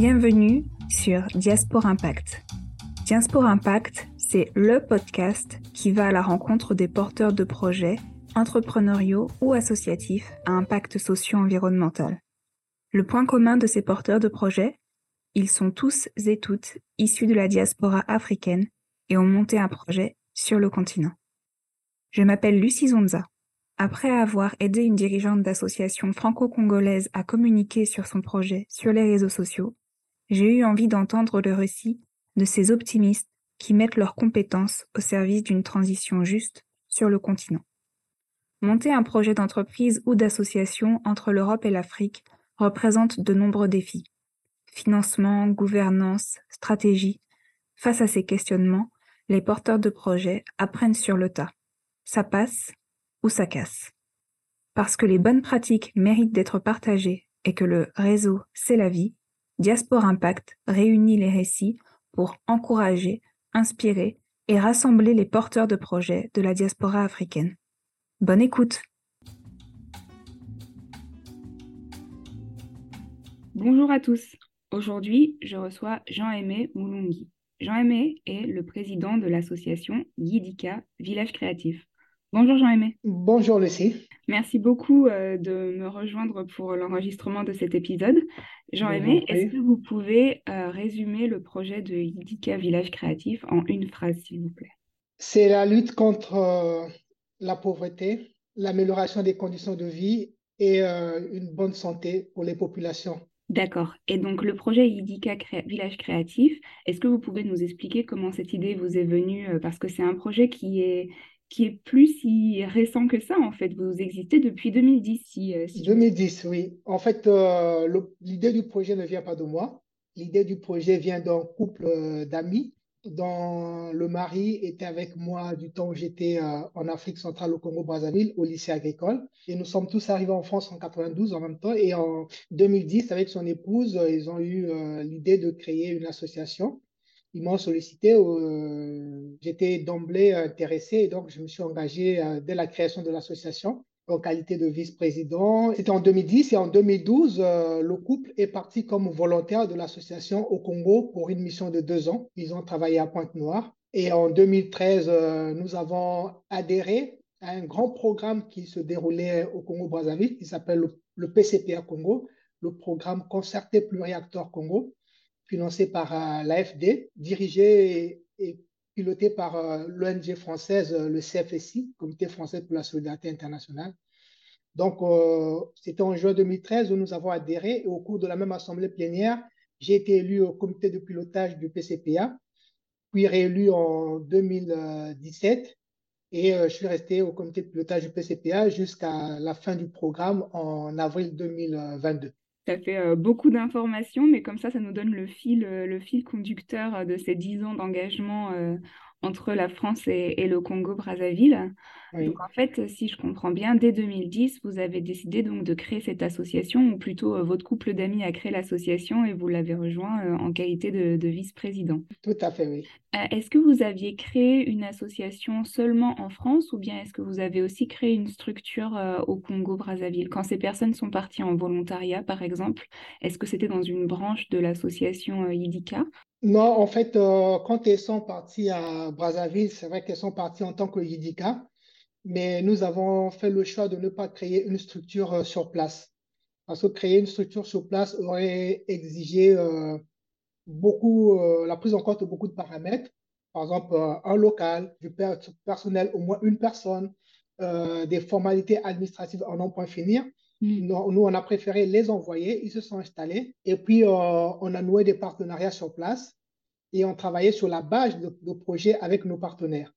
Bienvenue sur Diaspora Impact. Diaspora Impact, c'est le podcast qui va à la rencontre des porteurs de projets entrepreneuriaux ou associatifs à impact socio-environnemental. Le point commun de ces porteurs de projets, ils sont tous et toutes issus de la diaspora africaine et ont monté un projet sur le continent. Je m'appelle Lucie Zonza. Après avoir aidé une dirigeante d'association franco-congolaise à communiquer sur son projet sur les réseaux sociaux, j'ai eu envie d'entendre le récit de ces optimistes qui mettent leurs compétences au service d'une transition juste sur le continent. Monter un projet d'entreprise ou d'association entre l'Europe et l'Afrique représente de nombreux défis. Financement, gouvernance, stratégie. Face à ces questionnements, les porteurs de projets apprennent sur le tas. Ça passe ou ça casse. Parce que les bonnes pratiques méritent d'être partagées et que le réseau, c'est la vie, Diaspora Impact réunit les récits pour encourager, inspirer et rassembler les porteurs de projets de la diaspora africaine. Bonne écoute Bonjour à tous. Aujourd'hui, je reçois Jean-Aimé Moulungi. Jean-Aimé est le président de l'association Yidika Village Créatif. Bonjour Jean-Aimé. Bonjour Lucie. Merci beaucoup euh, de me rejoindre pour l'enregistrement de cet épisode. Jean-Aimé, est-ce que vous pouvez euh, résumer le projet de Yidika Village Créatif en une phrase, s'il vous plaît? C'est la lutte contre euh, la pauvreté, l'amélioration des conditions de vie et une bonne santé pour les populations. D'accord. Et donc le projet Yidika Village Créatif, est-ce que vous pouvez nous expliquer comment cette idée vous est venue Parce que c'est un projet qui est, qui est plus si récent que ça, en fait. Vous existez depuis 2010. Si, 2010, euh, oui. En fait, euh, l'idée du projet ne vient pas de moi. L'idée du projet vient d'un couple euh, d'amis dont le mari était avec moi du temps où j'étais en Afrique centrale au Congo-Brazzaville, au lycée agricole. Et nous sommes tous arrivés en France en 92 en même temps. Et en 2010, avec son épouse, ils ont eu l'idée de créer une association ils m'ont sollicité. Euh, j'étais d'emblée intéressé et donc je me suis engagé euh, dès la création de l'association en qualité de vice-président. C'était en 2010 et en 2012, euh, le couple est parti comme volontaire de l'association au Congo pour une mission de deux ans. Ils ont travaillé à Pointe-Noire. Et en 2013, nous avons adhéré à un grand programme qui se déroulait au Congo-Brazzaville, qui s'appelle le, le PCPA Congo, le programme Concerté Pluriacteur Congo financé par euh, l'AFD, dirigé et, piloté par euh, l'ONG française, euh, le CFSI, Comité français pour la solidarité internationale. Donc, c'était en juin 2013 où nous avons adhéré et au cours de la même assemblée plénière, j'ai été élu au comité de pilotage du PCPA, puis réélu en 2017 et je suis resté au comité de pilotage du PCPA jusqu'à la fin du programme en avril 2022. Ça fait euh, beaucoup d'informations, mais comme ça, ça nous donne le fil, euh, le fil conducteur euh, de ces dix ans d'engagement entre la France et, le Congo-Brazzaville. Donc en fait, si je comprends bien, dès 2010, vous avez décidé donc de créer cette association, ou plutôt votre couple d'amis a créé l'association et vous l'avez rejoint en qualité de, vice-président. Tout à fait, oui. est-ce que vous aviez créé une association seulement en France ou bien est-ce que vous avez aussi créé une structure au Congo-Brazzaville Quand ces personnes sont parties en volontariat, par exemple, est-ce que c'était dans une branche de l'association IDICA non, en fait, euh, quand elles sont parties à Brazzaville, c'est vrai qu'elles sont parties en tant que Yidika, mais nous avons fait le choix de ne pas créer une structure euh, sur place. Parce que créer une structure sur place aurait exigé euh, beaucoup, la prise en compte de beaucoup de paramètres. Par exemple, un local, du personnel, au moins une personne, des formalités administratives en non point finir. Mm. Nous, on a préféré les envoyer, ils se sont installés et puis euh, on a noué des partenariats sur place et on travaillait sur la base de, projets avec nos partenaires.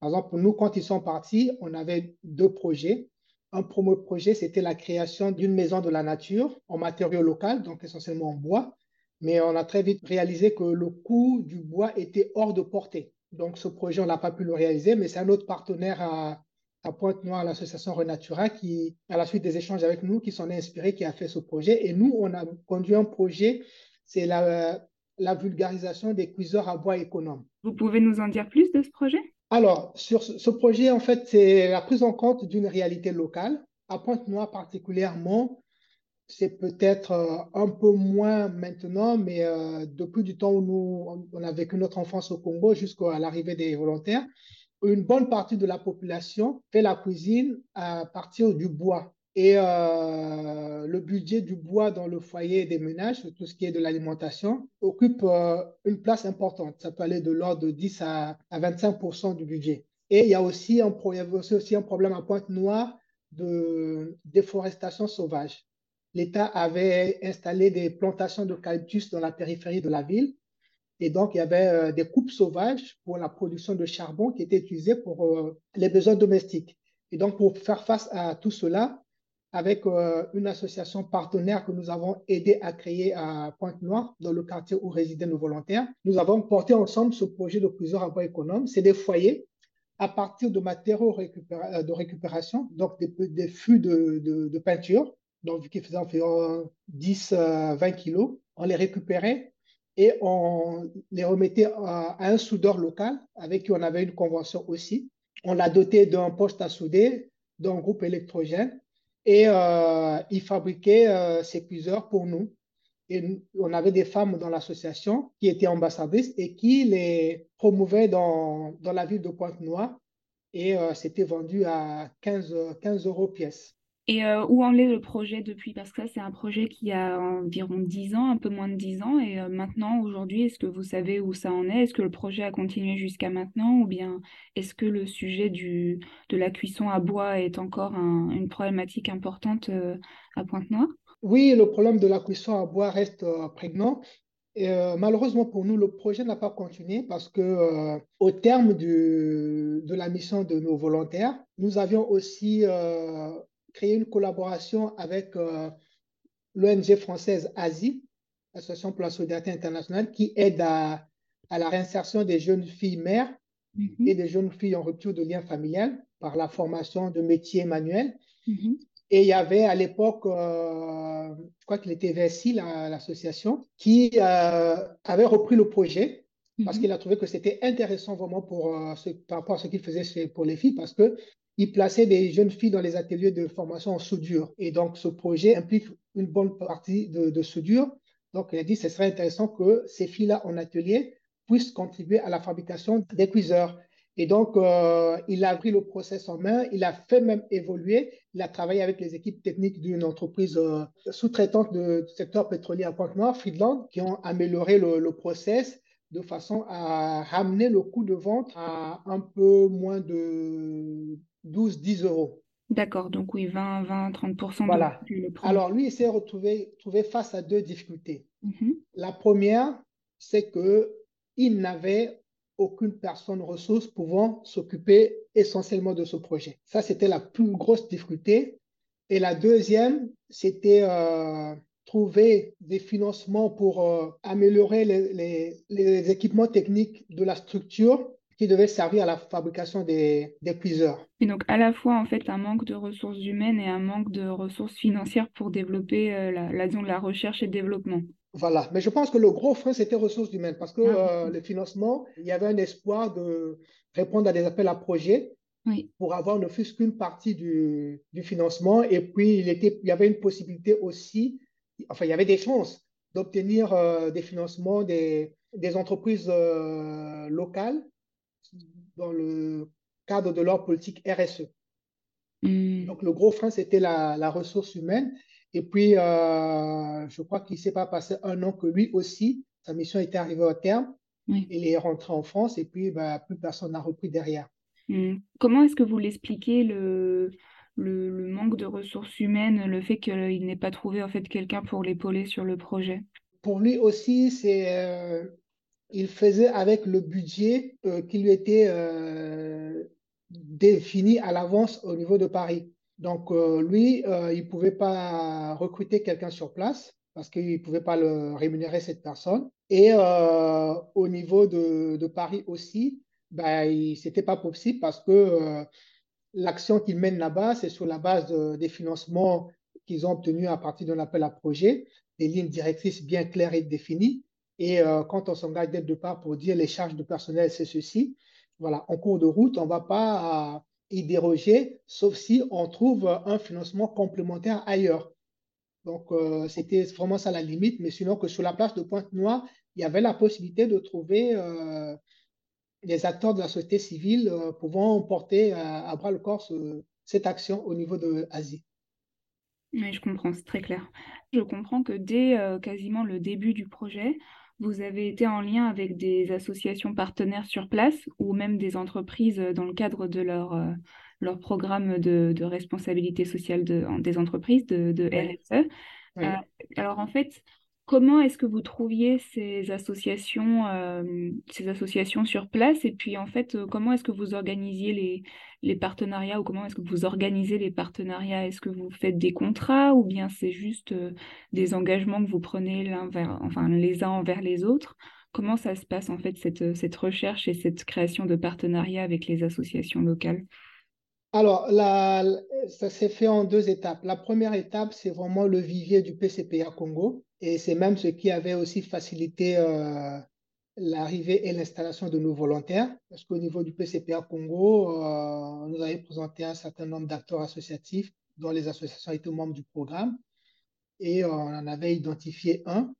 Par exemple, nous, quand ils sont partis, on avait deux projets. Un premier projet, c'était la création d'une maison de la nature en matériaux locaux, donc essentiellement en bois. Mais on a très vite réalisé que le coût du bois était hors de portée. Donc, ce projet, on n'a pas pu le réaliser, mais c'est un autre partenaire à, à Pointe-Noire, l'association Renatura, qui, à la suite des échanges avec nous, qui s'en est inspiré, qui a fait ce projet. Et nous, on a conduit un projet, c'est la, la vulgarisation des cuiseurs à bois économes. Vous pouvez nous en dire plus de ce projet? Alors, sur ce projet, en fait, c'est la prise en compte d'une réalité locale. À Pointe-Noire particulièrement, c'est peut-être euh, un peu moins maintenant, mais euh, depuis du temps où nous, on a vécu notre enfance au Congo jusqu'à l'arrivée des volontaires, une bonne partie de la population fait la cuisine à partir du bois. Et euh, le budget du bois dans le foyer des ménages, tout ce qui est de l'alimentation, occupe une place importante. Ça peut aller de l'ordre de 10 à, 25% du budget. Et il y a aussi un, aussi un problème à Pointe-Noire de déforestation sauvage l'État avait installé des plantations d'eucalyptus dans la périphérie de la ville. Et donc, il y avait euh, des coupes sauvages pour la production de charbon qui étaient utilisées pour euh, les besoins domestiques. Et donc, pour faire face à tout cela, avec euh, une association partenaire que nous avons aidé à créer à Pointe-Noire, dans le quartier où résidaient nos volontaires, nous avons porté ensemble ce projet de plusieurs à bois économe. C'est des foyers à partir de matériaux de récupération, donc des, fûts de peinture donc qui faisaient environ 10-20 kilos, on les récupérait et on les remettait à, un soudeur local avec qui on avait une convention aussi. On l'a doté d'un poste à souder, d'un groupe électrogène et euh, il fabriquait euh, ces cuiseurs pour nous. Et on avait des femmes dans l'association qui étaient ambassadrices et qui les promouvaient dans, dans la ville de Pointe-Noire. Et euh, c'était vendu à 15, 15 euros pièce. Et euh, où en est le projet depuis? Parce que ça, c'est un projet qui a environ 10 ans, un peu moins de 10 ans. Et euh, maintenant, aujourd'hui, est-ce que vous savez où ça en est? Est-ce que le projet a continué jusqu'à maintenant? Ou bien est-ce que le sujet du, de la cuisson à bois est encore une problématique importante euh, à Pointe-Noire? Oui, le problème de la cuisson à bois reste prégnant. Et, malheureusement pour nous, le projet n'a pas continué parce que au terme de la mission de nos volontaires, nous avions aussi créé une collaboration avec euh, l'ONG française ASI, Association pour la solidarité internationale, qui aide à, la réinsertion des jeunes filles mères mm-hmm. et des jeunes filles en rupture de lien familial par la formation de métiers manuels. Mm-hmm. Et il y avait à l'époque, euh, je crois qu'il était VSI, l'association, qui euh, avait repris le projet parce mm-hmm. qu'il a trouvé que c'était intéressant vraiment pour, par rapport à ce qu'il faisait pour les filles, parce que il plaçait des jeunes filles dans les ateliers de formation en soudure. Et donc, ce projet implique une bonne partie de, soudure. Donc, il a dit ce serait intéressant que ces filles-là en atelier puissent contribuer à la fabrication des cuiseurs. Et donc, euh, il a pris le process en main, il a fait même évoluer, il a travaillé avec les équipes techniques d'une entreprise euh, sous-traitante du secteur pétrolier à Pointe-Noire, Friedland, qui ont amélioré le, le process de façon à ramener le coût de vente à un peu moins de 12, 10 euros. D'accord, donc oui, 20, 20, 30% voilà. de, Alors lui, il s'est retrouvé, face à deux difficultés. Mm-hmm. La première, c'est qu'il n'avait aucune personne ressource pouvant s'occuper essentiellement de ce projet. Ça, c'était la plus grosse difficulté. Et la deuxième, c'était euh, trouver des financements pour euh, améliorer les, les, équipements techniques de la structure qui devait servir à la fabrication des, des cuiseurs. Et donc à la fois en fait un manque de ressources humaines et un manque de ressources financières pour développer euh, la, la, de la recherche et développement. Voilà, mais je pense que le gros frein, c'était ressources humaines, parce que ah, euh, le financement, il y avait un espoir de répondre à des appels à projets oui. pour avoir ne fût qu'une partie du, du, financement. Et puis, il, était, il y avait une possibilité aussi, enfin, il y avait des chances d'obtenir euh, des financements des, des entreprises locales dans le cadre de leur politique RSE. Hmm. Donc, le gros frein, c'était la, ressource humaine. Et puis, euh, je crois qu'il ne s'est pas passé un an que lui aussi, sa mission était arrivée au terme. Il est rentré en France et puis bah, plus personne n'a repris derrière. Hmm. Comment est-ce que vous l'expliquez le, le, manque de ressources humaines, le fait qu'il n'ait pas trouvé en fait quelqu'un pour l'épauler sur le projet? Pour lui aussi, c'est euh, il faisait avec le budget euh, qui lui était euh, défini à l'avance au niveau de Paris. Donc, euh, lui, il ne pouvait pas recruter quelqu'un sur place parce qu'il ne pouvait pas le rémunérer cette personne. Et au niveau de, Paris aussi, ben, ce n'était pas possible parce que l'action qu'il mène là-bas, c'est sur la base des financements qu'ils ont obtenus à partir d'un appel à projet, des lignes directrices bien claires et définies. Et euh, quand on s'engage dès le départ pour dire les charges de personnel, c'est ceci, voilà, en cours de route, on ne va pas euh, y déroger, sauf si on trouve un financement complémentaire ailleurs. Donc, c'était vraiment ça la limite. Mais sinon, que sur la place de Pointe-Noire, il y avait la possibilité de trouver les acteurs de la société civile pouvant porter à, bras le corps cette action au niveau de l'Asie. Oui, je comprends, c'est très clair. Je comprends que dès quasiment le début du projet, vous avez été en lien avec des associations partenaires sur place ou même des entreprises dans le cadre de leur, leur programme de, responsabilité sociale des entreprises, de, RSE. alors en fait, Comment est-ce que vous trouviez ces associations, euh, ces associations sur place? Et puis en fait, euh, comment est-ce que vous organisiez les, partenariats ou comment est-ce que vous organisez les partenariats? Est-ce que vous faites des contrats ou bien c'est juste euh, des engagements que vous prenez les uns envers les autres? Comment ça se passe en fait cette, cette recherche et cette création de partenariats avec les associations locales? Alors, ça s'est fait en deux étapes. La première étape, c'est vraiment le vivier du PCPA Congo. Et c'est même ce qui avait aussi facilité euh, l'arrivée et l'installation de nos volontaires. Parce qu'au niveau du PCPA Congo, euh, on nous avait présenté un certain nombre d'acteurs associatifs dont les associations étaient membres du programme. Et euh, on en avait identifié un,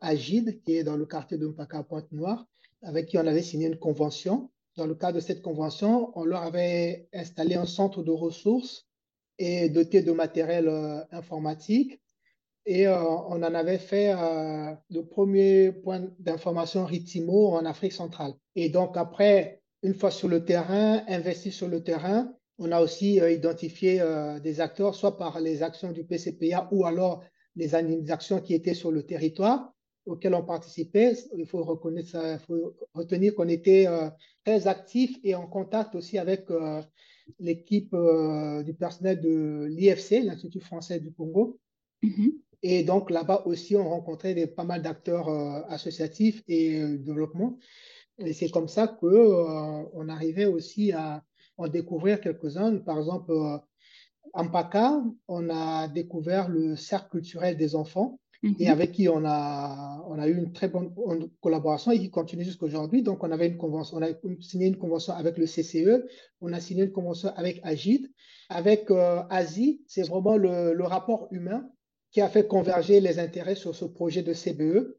Agide, qui est dans le quartier de Mpaka Pointe-Noire, avec qui on avait signé une convention dans le cadre de cette convention, on leur avait installé un centre de ressources et doté de matériel informatique. Et euh, on en avait fait euh, le premier point d'information Ritimo en Afrique centrale. Et donc après, une fois sur le terrain, investi sur le terrain, on a aussi identifié des acteurs, soit par les actions du PCPA ou alors les actions qui étaient sur le territoire auxquels on participait. Il faut reconnaître il faut retenir qu'on était euh, très actifs et en contact aussi avec euh, l'équipe euh, du personnel de l'IFC, l'Institut français du Congo. Mm-hmm. Et donc là-bas aussi, on rencontrait des, pas mal d'acteurs associatifs et développement. Et c'est comme ça qu'on on arrivait aussi à en découvrir quelques-uns. Par exemple, en PACA, on a découvert le cercle culturel des enfants et mhm. avec qui on a, on a eu une très bonne collaboration et qui continue jusqu'à aujourd'hui. Donc, on avait une convention, on a signé une convention avec le CCE, on a signé une convention avec Agide. Avec euh, Asie, c'est vraiment le, le, rapport humain qui a fait converger les intérêts sur ce projet de CBE.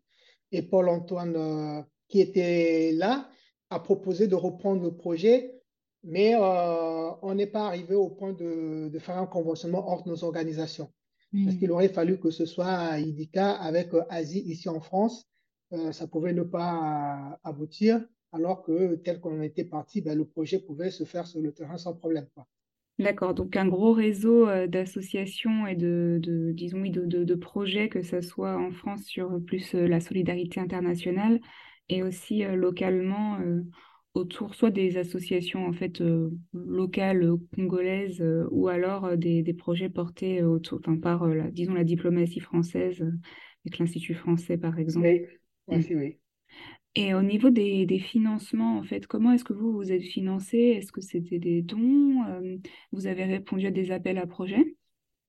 Et Paul-Antoine, euh, qui était là, a proposé de reprendre le projet, mais euh, on n'est pas arrivé au point de, de faire un conventionnement entre nos organisations. Parce qu'il aurait fallu que ce soit IDICA avec euh, Asie ici en France. Euh, ça pouvait ne pas aboutir, alors que tel qu'on était parti, ben, le projet pouvait se faire sur le terrain sans problème. D'accord, donc un gros réseau euh, d'associations et de, de disons, de, de, de, projets, que ce soit en France sur plus la solidarité internationale et aussi localement autour soit des associations en fait euh, locales euh, congolaises euh, ou alors des, des, projets portés autour, enfin, par la, disons la diplomatie française avec l'Institut français par exemple. Oui, oui, oui. Et au niveau des, financements, en fait, comment est-ce que vous vous êtes financé? Est-ce que c'était des dons? Vous avez répondu à des appels à projets?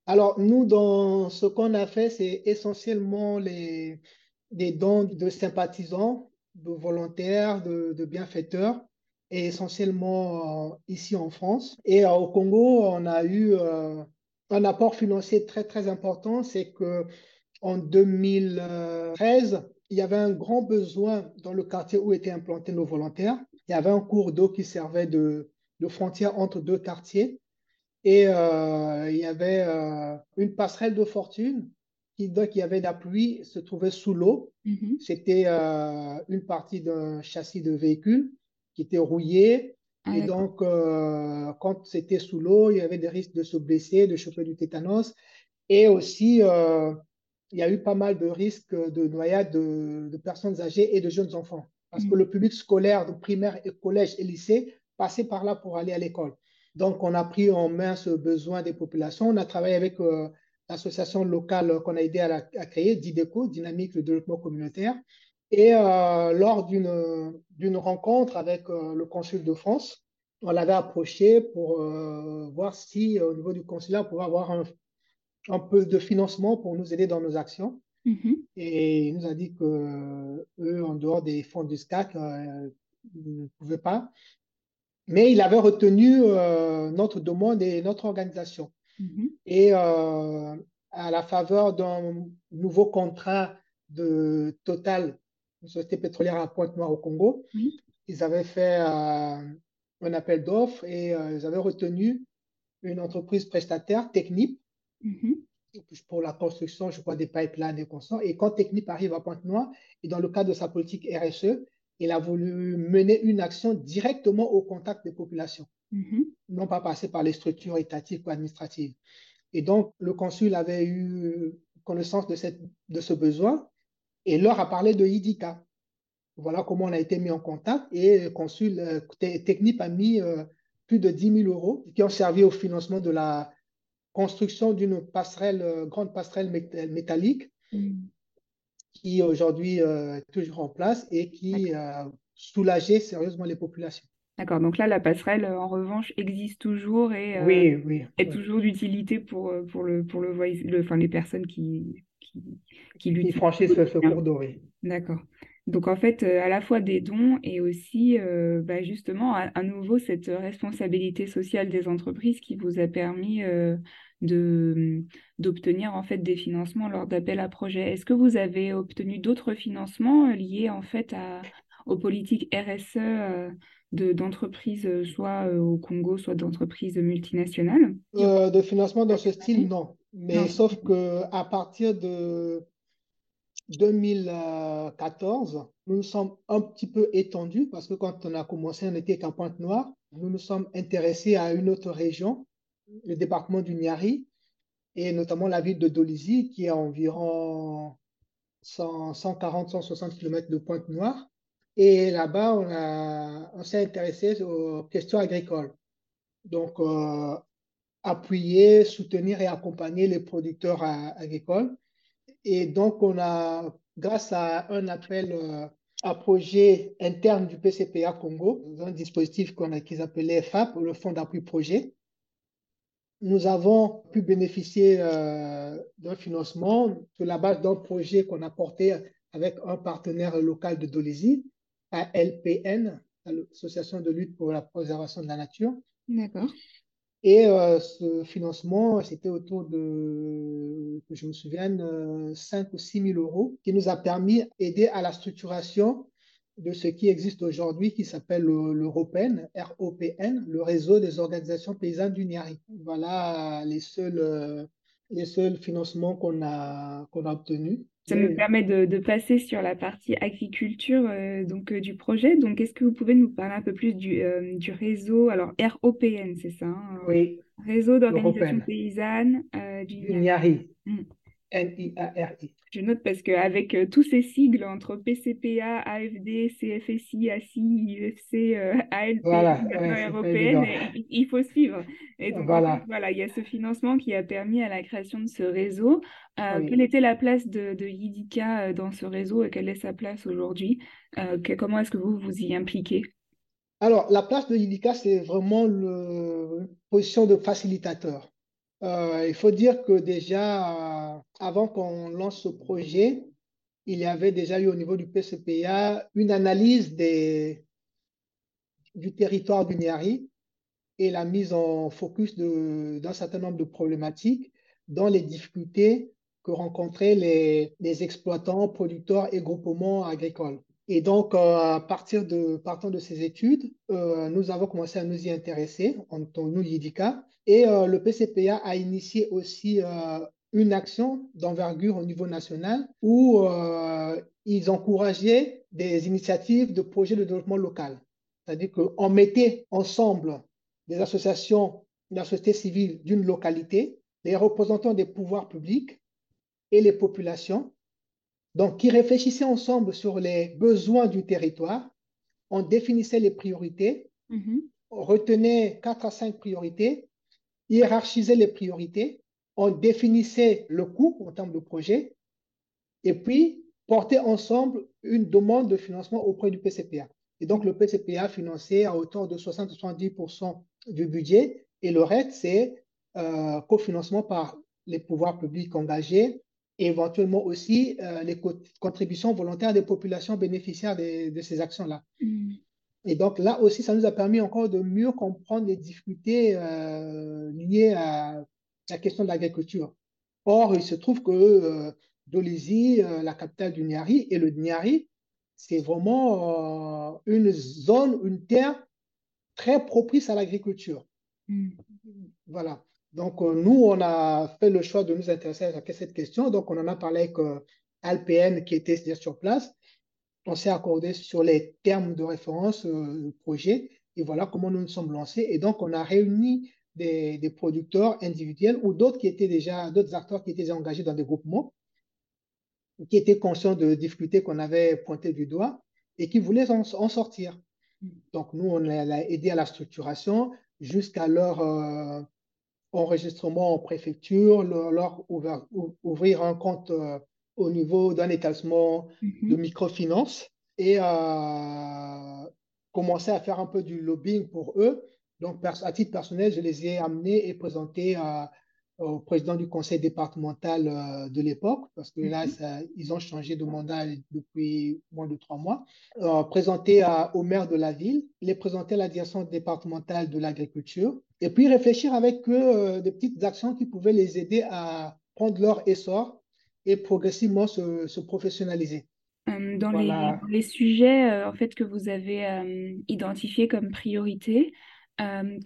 Alors, nous, dans ce qu'on a fait, c'est essentiellement les, des dons de sympathisants de volontaires, de, bienfaiteurs, et essentiellement euh, ici en France. Et euh, au Congo, on a eu euh, un apport financier très, très important, c'est que en 2013, il y avait un grand besoin dans le quartier où étaient implantés nos volontaires. Il y avait un cours d'eau qui servait de, de, frontière entre deux quartiers. Et il y avait une passerelle de fortune qui, donc, il y avait la pluie, se trouvait sous l'eau. Mm-hmm. C'était euh, une partie d'un châssis de véhicule qui était rouillé. Ah, et donc, euh, quand c'était sous l'eau, il y avait des risques de se blesser, de choper du tétanos. Et aussi, euh, il y a eu pas mal de risques de noyade de, personnes âgées et de jeunes enfants. Parce que mm-hmm. le public scolaire de primaire, et collège et lycée passait par là pour aller à l'école. Donc, on a pris en main ce besoin des populations. On a travaillé avec association locale qu'on a aidé à, créer, DIDECO, Dynamique de développement communautaire. Et euh, lors d'une rencontre avec euh, le consul de France, on l'avait approché pour euh, voir si au niveau du consulat, on pouvait avoir un, un, peu de financement pour nous aider dans nos actions. Mm-hmm. Et il nous a dit que eux, en dehors des fonds du SCAC, ils ne pouvaient pas. Mais il avait retenu notre demande et notre organisation. Mm-hmm. Et euh, à la faveur d'un nouveau contrat de Total, une société pétrolière à Pointe-Noire au Congo. Ils avaient fait euh, un appel d'offres et euh, ils avaient retenu une entreprise prestataire, Technip, mm-hmm. pour la construction, je crois, des pipelines et consorts. Et quand Technip arrive à Pointe-Noire, et dans le cadre de sa politique RSE, il a voulu mener une action directement au contact des populations, mm-hmm. non pas passer par les structures étatiques ou administratives. Et donc, le consul avait eu connaissance de, cette, de ce besoin et leur a parlé de IDICA. Voilà comment on a été mis en contact et le consul euh, technique a mis euh, plus de 10 000 euros qui ont servi au financement de la construction d'une passerelle, euh, grande passerelle métallique mm. qui aujourd'hui est toujours en place et qui a soulagé sérieusement les populations. D'accord, donc là, la passerelle, en revanche, existe toujours et est toujours d'utilité pour, pour, le, pour le, le, enfin, les personnes qui, qui, qui, qui franchissent ce cours doré. D'accord. Donc en fait, euh, à la fois des dons et aussi euh, bah, justement à, nouveau cette responsabilité sociale des entreprises qui vous a permis euh, de d'obtenir en fait des financements lors d'appels à projets. Est-ce que vous avez obtenu d'autres financements liés en fait à, aux politiques RSE de, d'entreprises, soit au Congo, soit d'entreprises multinationales? De financement dans ce style, non. Mais sauf que à partir de 2014, nous nous sommes un petit peu étendus parce que quand on a commencé, on était qu'en Pointe-Noire. Nous nous sommes intéressés à une autre région, le département du Niari, et notamment la ville de Dolisie, qui est environ 140-160 km de Pointe-Noire. Et là-bas, on, s'est intéressé aux questions agricoles. Donc, euh, appuyer, soutenir et accompagner les producteurs agricoles. Et donc, on a, grâce à un appel euh, à projet interne du PCPA Congo, un dispositif qu'ils appelaient FAP, le Fonds d'appui projet, nous avons pu bénéficier euh, d'un financement sur la base d'un projet qu'on a porté avec un partenaire local de Dolisie, ALPN, l'Association de lutte pour la préservation de la nature. D'accord. Et euh, ce financement, c'était autour de, je me souvienne, 5 euh, ou 6 000 euros, qui nous a permis d'aider à la structuration de ce qui existe aujourd'hui, qui s'appelle l'Europn, ROPN, le réseau des organisations paysannes du Niari. Voilà les seuls, euh, les seuls financements qu'on a, qu'on a obtenus. Ça me permet de, de, passer sur la partie agriculture donc, du projet. Donc, est-ce que vous pouvez nous parler un peu plus du, du réseau? Alors, ROPN, c'est ça hein, Oui. Réseau d'organisations paysannes du Niari. Mm. N-I-A-R-I. Je note parce qu'avec euh, tous ces sigles entre PCPA, AFD, CFSI, ACI, UFC, euh, ALP, voilà, européenne, il faut suivre. Et donc, voilà. voilà, il y a ce financement qui a permis à la création de ce réseau. Euh, quelle était la place de, de Yidika dans ce réseau et quelle est sa place aujourd'hui? Comment est-ce que vous vous y impliquez? Alors, la place de Yidika, c'est vraiment la position de facilitateur. Euh, il faut dire que déjà, euh, avant qu'on lance ce projet, il y avait déjà eu au niveau du PCPA une analyse du territoire du Niari et la mise en focus d'un certain nombre de problématiques dans les difficultés que rencontraient les exploitants, producteurs et groupements agricoles. Et donc, euh, à partir de, partant de ces études, euh, nous avons commencé à nous y intéresser en tant que nous, YIDICA. Et euh, le PCPA a initié aussi une action d'envergure au niveau national où ils encourageaient des initiatives de projets de développement local. C'est-à-dire qu'on mettait ensemble des associations la société civile d'une localité, les représentants des pouvoirs publics et les populations donc, qui réfléchissaient ensemble sur les besoins du territoire, on définissait les priorités, mm-hmm. on retenait quatre à cinq priorités, hiérarchisait les priorités, on définissait le coût en termes de projet, et puis portait ensemble une demande de financement auprès du PCPA. Et donc, le PCPA finançait à hauteur de 60-70% du budget, et le reste, c'est euh, cofinancement par les pouvoirs publics engagés, et éventuellement aussi euh, les contributions volontaires des populations bénéficiaires de, ces actions-là. Mm. Et donc là aussi, ça nous a permis encore de mieux comprendre les difficultés euh, liées à la question de l'agriculture. Or, il se trouve que Dolisie, la capitale du Niari, et le Niari, c'est vraiment une zone, une terre très propice à l'agriculture. Mm. Voilà. Donc, nous, on a fait le choix de nous intéresser à cette question. Donc, on en a parlé avec Alpn qui était sur place. On s'est accordé sur les termes de référence du projet et voilà comment nous nous sommes lancés. Et donc, on a réuni des, des producteurs individuels ou d'autres qui étaient déjà, d'autres acteurs qui étaient déjà engagés dans des groupements, qui étaient conscients de difficultés qu'on avait pointées du doigt et qui voulaient en, sortir. Donc, nous, on a aidé à la structuration jusqu'à leur euh, enregistrement en préfecture, leur, ouvrir, un compte euh, au niveau d'un établissement mm-hmm. de microfinance et euh, commencer à faire un peu du lobbying pour eux. Donc, à titre personnel, je les ai amenés et présentés au président du conseil départemental euh, de l'époque, parce que là, mhm. ils ont changé de mandat depuis moins de trois mois, euh, présentés au maire de la ville, les présenter à la direction départementale de l'agriculture, et puis réfléchir avec eux euh, des petites actions qui pouvaient les aider à prendre leur essor et progressivement se, se professionnaliser. Dans, les, les, sujets en fait que vous avez identifiés comme priorité, euh,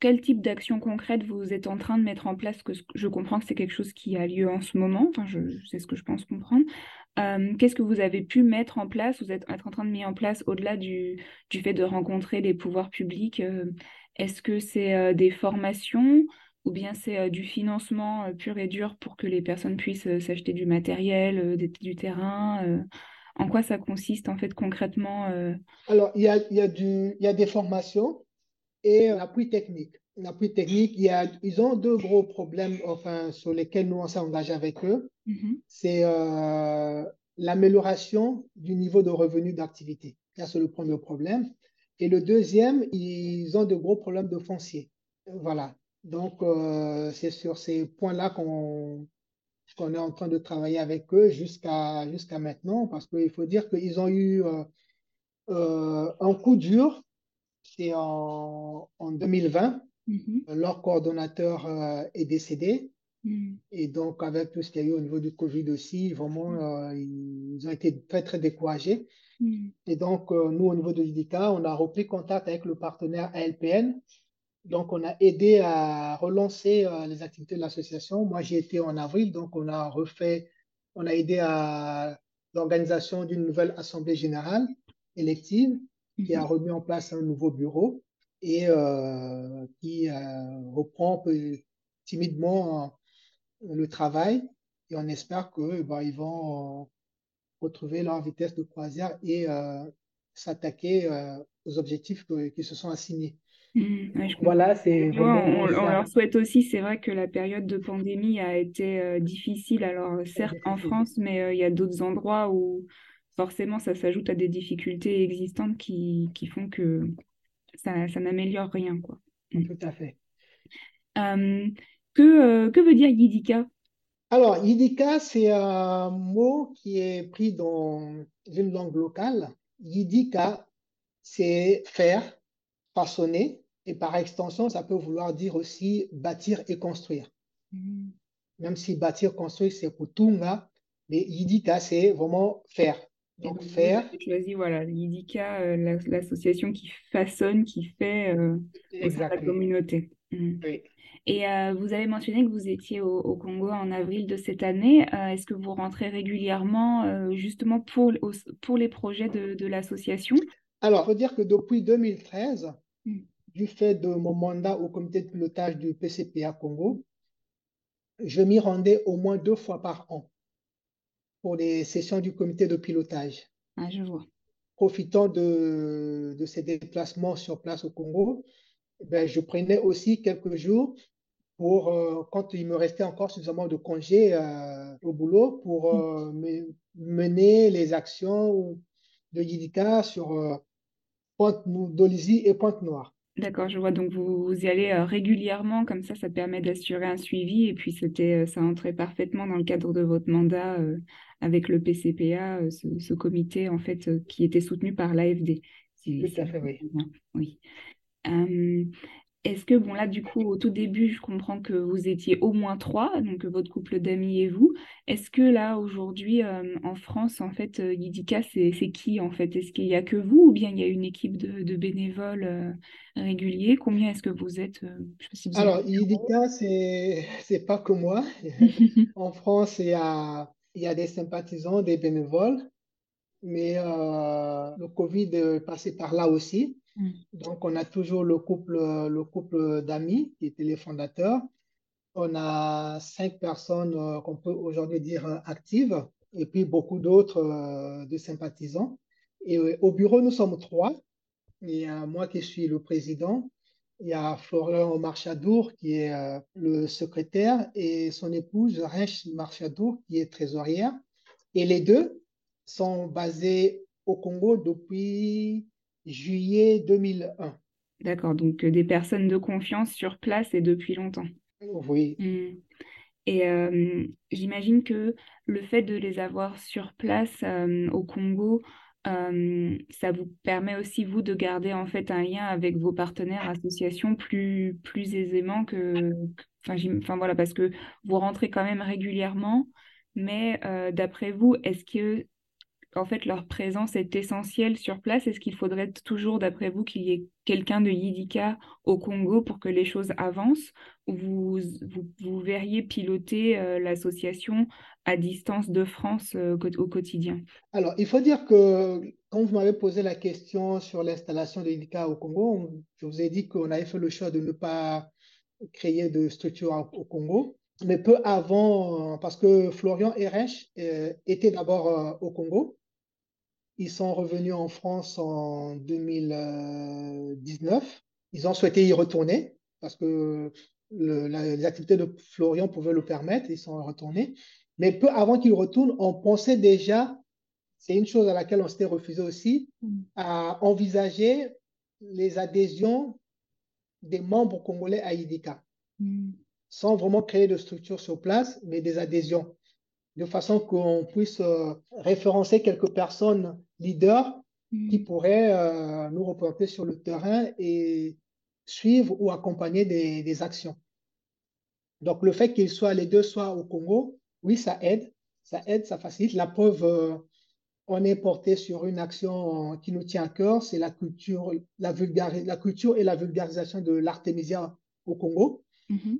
quel type d'action concrète vous êtes en train de mettre en place que Je comprends que c'est quelque chose qui a lieu en ce moment, enfin, je, sais ce que je pense comprendre. Euh, qu'est-ce que vous avez pu mettre en place Vous êtes en train de mettre en place au-delà du, du, fait de rencontrer les pouvoirs publics euh, Est-ce que c'est des formations ou bien c'est du financement pur et dur pour que les personnes puissent s'acheter du matériel, du terrain En quoi ça consiste en fait concrètement Alors, il y a, y, y a des formations et l'appui technique. L'appui technique, il y a, ils ont deux gros problèmes enfin, sur lesquels nous on s'est engagé avec eux. Mm-hmm. C'est euh, l'amélioration du niveau de revenu d'activité. Ça, c'est le premier problème. Et le deuxième, ils ont de gros problèmes de foncier. Voilà. Donc, euh, c'est sur ces points-là qu'on qu'on est en train de travailler avec eux jusqu'à jusqu'à maintenant, parce qu'il faut dire qu'ils ont eu euh, un coup dur c'est en, en, 2020. Mm-hmm. Leur coordonnateur euh, est décédé. Mm. Et donc, avec tout ce qu'il y a eu au niveau du Covid aussi, vraiment, mm. euh, ils ont été très, très découragés. Mm. Et donc, euh, nous, au niveau de l'IDICA, on a repris contact avec le partenaire ALPN. Donc, on a aidé à relancer les activités de l'association. Moi, j'y étais en avril, donc on a refait, on a aidé à l'organisation d'une nouvelle assemblée générale élective qui a mhm. remis en place un nouveau bureau et euh, qui euh, reprend timidement euh, le travail. Et on espère qu'ils bah, ils vont retrouver leur vitesse de croisière et s'attaquer aux objectifs qui se sont assignés. Mhm. voilà, c'est on, on, leur souhaite aussi. C'est vrai que la période de pandémie a été difficile. Alors certes en France, mais il y a d'autres endroits où forcément, ça s'ajoute à des difficultés existantes qui, qui font que ça, ça n'améliore rien. Quoi. Tout à fait. Euh, que, euh, que veut dire Yidika? Alors, Yidika, c'est un mot qui est pris dans une langue locale. Yidika, c'est faire, façonner, et par extension, ça peut vouloir dire aussi bâtir et construire. Mm. Même si bâtir, construire, c'est Kutunga, mais Yidika, c'est vraiment faire. Donc, faire. choisi, voilà, l'IDICA, euh, l'association qui façonne, qui fait euh, la communauté. Mm. Et euh, vous avez mentionné que vous étiez au, Congo en avril de cette année. Est-ce que vous rentrez régulièrement justement pour, pour les projets de, de l'association? Alors, il faut dire que depuis 2013, mm. du fait de mon mandat au comité de pilotage du PCPA Congo, je m'y rendais au moins deux fois par an pour les sessions du comité de pilotage. Ah, je vois. Profitant de, de ces déplacements sur place au Congo, ben, je prenais aussi quelques jours pour, euh, quand il me restait encore suffisamment de congés euh, au boulot, pour euh, mener les actions de Yidika sur Pointe Dolisie et Pointe-Noire. D'accord, je vois. Donc vous, y allez régulièrement, comme ça, ça permet d'assurer un suivi. Et puis c'était, ça entrait parfaitement dans le cadre de votre mandat avec le PCPA, euh, ce, comité en fait euh, qui était soutenu par l'AFD. Tout à fait, oui. oui. Euh, est-ce que, bon, là, du coup, au tout début, je comprends que vous étiez au moins trois, donc votre couple d'amis et vous. Est-ce que là, aujourd'hui, euh, en France, en fait, euh, Yidica, c'est qui, en fait? Est-ce qu'il n'y a que vous ou bien il y a une équipe de, bénévoles euh, réguliers? Combien est-ce que vous êtes Alors, Yidica, c'est pas que moi. en France, il y a, il y a des sympathisants, des bénévoles, mais le Covid est passé par là aussi. Mm. Donc, on a toujours le couple, le couple d'amis qui étaient les fondateurs. On a cinq personnes euh, qu'on peut aujourd'hui dire euh, actives et puis beaucoup d'autres euh, de sympathisants. Et au bureau, nous sommes trois. Il y a moi qui suis le président. Il y a Florian Marchadour qui est le secrétaire et son épouse Rech Marchadour qui est trésorière. Et les deux sont basés au Congo depuis juillet 2001. D'accord, donc euh, des personnes de confiance sur place et depuis longtemps. Oui. Hmm. Et euh, j'imagine que le fait de les avoir sur place euh, au Congo, ça vous permet aussi, vous, de garder en fait un lien avec vos partenaires associations plus, plus aisément que... Enfin, voilà, parce que vous rentrez quand même régulièrement, mais d'après vous, est-ce que en fait leur présence est essentielle sur place. Est-ce qu'il faudrait toujours, d'après vous, qu'il y ait quelqu'un de Yidika au Congo pour que les choses avancent? Ou vous, vous, verriez piloter euh, l'association à distance de France euh, au quotidien? Alors, il faut dire que quand vous m'avez posé la question sur l'installation de Yidika au Congo, je vous ai dit qu'on avait fait le choix de ne pas créer de structure au Congo. Mais peu avant, parce que Florian Erech euh, était d'abord au Congo, ils sont revenus en France en 2019. Ils ont souhaité y retourner parce que les activités de Florian pouvaient le permettre. Ils sont retournés. Mais peu avant qu'ils retournent, on pensait déjà, c'est une chose à laquelle on s'était refusé aussi, mm. à envisager les adhésions des membres congolais à IDICA, mm. sans vraiment créer de structure sur place, mais des adhésions de façon qu'on puisse euh, référencer quelques personnes leaders mm. qui pourraient euh, nous représenter sur le terrain et suivre ou accompagner des, actions. Donc, le fait qu'ils soient les deux soient au Congo, oui, ça aide, ça aide, ça facilite. La preuve, euh, on est porté sur une action qui nous tient à cœur, c'est la culture, la, la culture et la vulgarisation de l'artémisia au Congo. Mm-hmm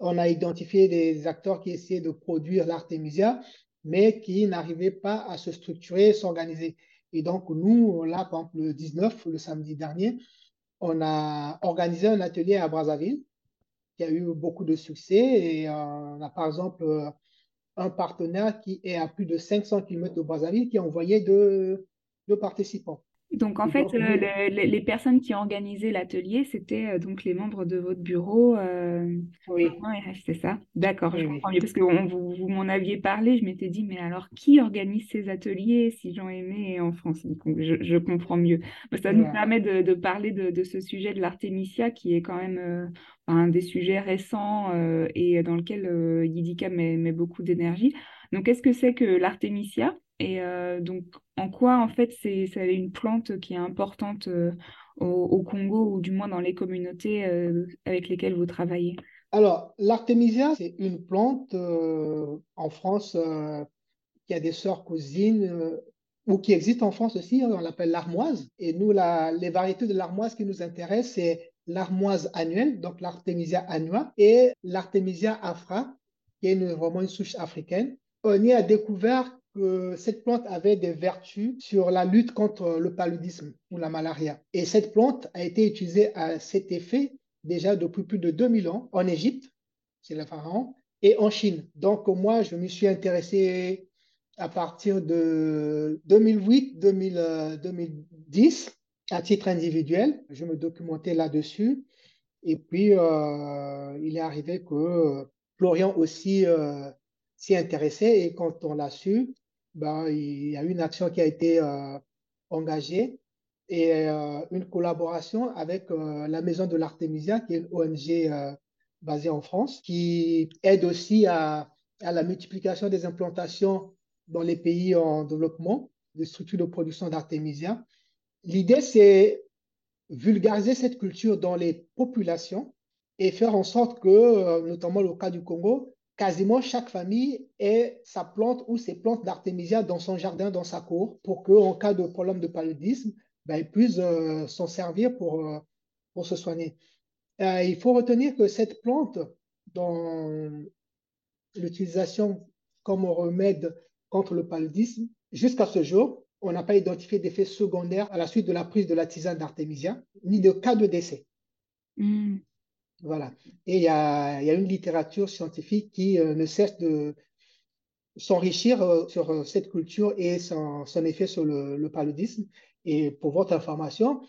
on a identifié des acteurs qui essayaient de produire l'artémisia, mais qui n'arrivaient pas à se structurer, s'organiser. Et donc, nous, là, par exemple, le 19, le samedi dernier, on a organisé un atelier à Brazzaville qui a eu beaucoup de succès. Et euh, on a, par exemple, un partenaire qui est à plus de 500 km de Brazzaville qui a envoyé deux participants. Donc en fait, euh, les personnes qui organisé l'atelier, c'était euh, donc les membres de votre bureau. Euh, oui. c'est ça? D'accord, je comprends mieux parce que vous, vous m'en aviez parlé. Je m'étais dit, mais alors qui organise ces ateliers si j'en aimais en France? Donc, je, comprends mieux. Ça nous permet de, parler de, ce sujet de l'artémisia qui est quand même un des sujets récents et dans lequel Yidika met, met beaucoup d'énergie. Donc, qu'est-ce que c'est que l'artémisia? Et euh, donc, en quoi, en fait, c'est une plante qui est importante euh, au, Congo ou du moins dans les communautés euh, avec lesquelles vous travaillez? Alors, l'artémisia, c'est une plante en France qui a des sœurs cousines ou qui existe en France aussi, on l'appelle l'armoise. Et nous, la, les variétés de l'armoise qui nous intéressent, c'est l'armoise annuelle, donc l'artémisia annua, et l'artémisia afra, qui est vraiment une souche africaine. On y a découvert que cette plante avait des vertus sur la lutte contre le paludisme ou la malaria. Et cette plante a été utilisée à cet effet déjà depuis plus de 2000 ans en Égypte, c'est le pharaon, et en Chine. Donc moi, je me suis intéressé à partir de 2008-2010 à titre individuel. Je me documentais là-dessus. Et puis, euh, il est arrivé que Florian aussi euh, s'y intéressait. Et quand on l'a su, ben, il y a une action qui a été euh, engagée et euh, une collaboration avec euh, la Maison de l'Artémisia, qui est une ONG basée en France, qui aide aussi à, la multiplication des implantations dans les pays en développement, des structures de production d'artémisia. L'idée, c'est vulgariser cette culture dans les populations et faire en sorte que, notamment le cas du Congo, quasiment chaque famille ait sa plante ou ses plantes d'artémisia dans son jardin, dans sa cour, pour qu'en cas de problème de paludisme, ben, ils puissent s'en servir pour, pour se soigner. il faut retenir que cette plante, dans l'utilisation comme remède contre le paludisme, jusqu'à ce jour, on n'a pas identifié d'effets secondaires à la suite de la prise de la tisane d'artémisia, ni de cas de décès. Hmm. Voilà. Et il y a, y a, une littérature scientifique qui euh, ne cesse de s'enrichir euh, sur euh, cette culture et son, son effet sur le, le, paludisme. Et pour votre information,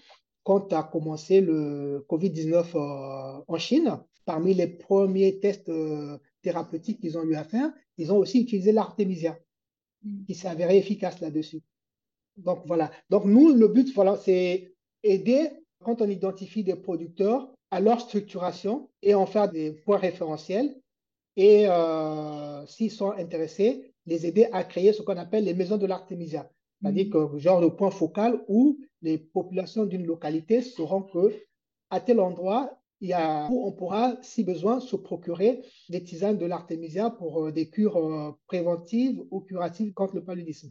quand a commencé le Covid-19 en Chine, parmi les premiers tests thérapeutiques qu'ils ont eu à faire, ils ont aussi utilisé l'artémisia, mm. qui s'est avéré efficace là-dessus. Donc voilà. Donc nous, le but, voilà, c'est aider quand on identifie des producteurs à leur structuration et en faire des points référentiels. Et euh, s'ils sont intéressés, les aider à créer ce qu'on appelle les maisons de l'artémisia. C'est-à-dire mm. que genre le point focal où les populations d'une localité sauront que à tel endroit, il y a, où on pourra, si besoin, se procurer des tisanes de l'artémisia pour euh, des cures euh, préventives ou curatives contre le paludisme.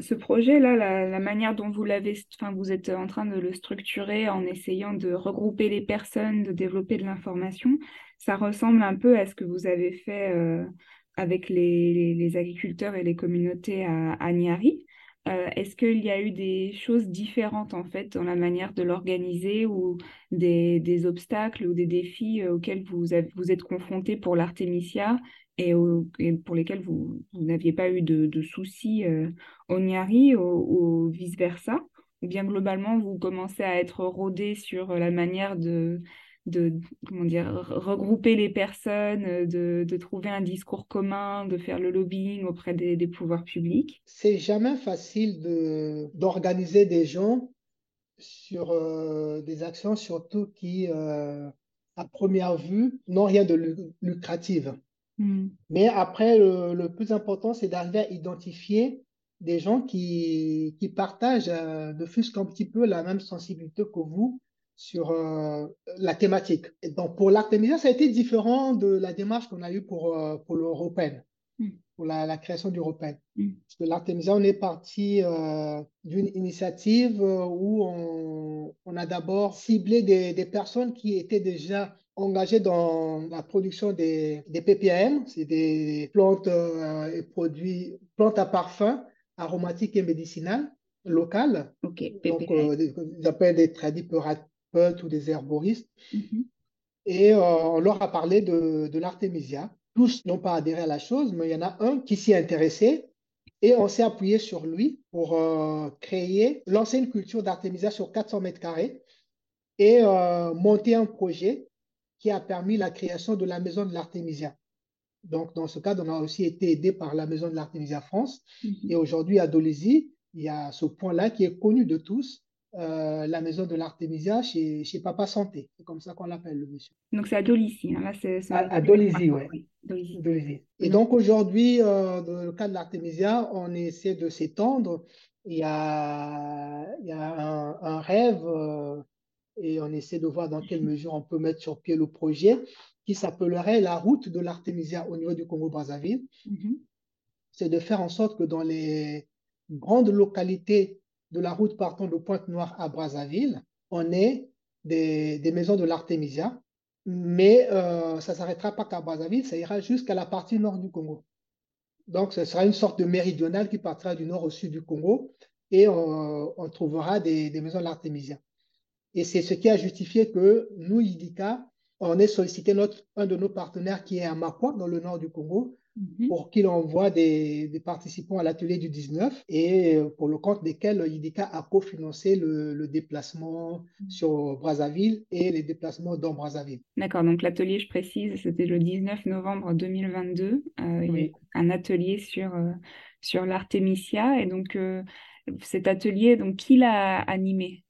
Ce projet-là, la, manière dont vous l'avez, enfin, vous êtes en train de le structurer en essayant de regrouper les personnes, de développer de l'information, ça ressemble un peu à ce que vous avez fait euh, avec les, agriculteurs et les communautés à, à Niari. Euh, est-ce qu'il y a eu des choses différentes en fait dans la manière de l'organiser ou des, obstacles ou des défis euh, auxquels vous, vous êtes confrontés pour l'Artemisia et, pour lesquels vous, n'aviez pas eu de, soucis euh, au Niari ou, vice-versa? Ou bien globalement vous commencez à être rodé sur la manière de, regrouper les personnes, euh, de, trouver un discours commun, de faire le lobbying auprès des, pouvoirs publics? C'est jamais facile d'organiser des gens sur euh, des actions, surtout qui, à première vue, n'ont rien de lucratif. Hmm. Mais après, le, le plus important, c'est d'arriver à identifier des gens qui, qui partagent, ne fût-ce qu'un petit peu, la même sensibilité que vous sur euh, la thématique. donc, pour l'Artemisia, ça a été différent de la démarche qu'on a eue pour, euh, pour l'Européenne, mm. pour la, création d'Européenne. Mm. Parce que l'Artemisia, on est parti euh, d'une initiative où on, on a d'abord ciblé des, des, personnes qui étaient déjà engagées dans la production des, des PPAM, c'est des plantes et produits, plantes à parfum aromatiques et médicinales locales. Ok, Donc, ils appellent des ou des herboristes. Mm-hmm. Et euh, on leur a parlé de, de l'artémisia. Tous n'ont pas adhéré à la chose, mais il y en a un qui s'y est intéressé et on s'est appuyé sur lui pour euh, créer, lancer une culture d'artémisia sur 400 mètres carrés et euh, monter un projet qui a permis la création de la maison de l'artémisia. Donc, dans ce cadre, on a aussi été aidé par la maison de l'artémisia France. Mm-hmm. Et aujourd'hui, à Dolésie, il y a ce point-là qui est connu de tous, euh, la maison de l'Artémisia chez, chez Papa Santé. C'est comme ça qu'on l'appelle, le monsieur. Donc, c'est à Dolisie. Hein. À, à Dolisie, oui. Et donc, aujourd'hui, euh, dans le cas de l'Artémisia, on essaie de s'étendre. Il y a, il y a un, rêve euh, et on essaie de voir dans quelle mesure on peut mettre sur pied le projet qui s'appellerait la route de l'Artémisia au niveau du Congo-Brazzaville. Mm-hmm. C'est de faire en sorte que dans les grandes localités de la route partant de Pointe-Noire à Brazzaville, on est des, maisons de l'Artémisia, mais euh, ça ne s'arrêtera pas qu'à Brazzaville, ça ira jusqu'à la partie nord du Congo. Donc, ce sera une sorte de méridionale qui partira du nord au sud du Congo et on, trouvera des, maisons de l'Artémisia. Et c'est ce qui a justifié que nous, IDICA, on ait sollicité notre, un de nos partenaires qui est à Makwa, dans le nord du Congo, Mhm. pour qu'il envoie des, participants à l'atelier du 19 et euh, pour le compte desquels IDICA a cofinancé le, le déplacement mhm. sur Brazzaville et les déplacements dans Brazzaville. D'accord, donc l'atelier, je précise, c'était le 19 novembre 2022, euh, un atelier sur, euh, sur l'artémisia et donc cet atelier, donc qui l'a animé?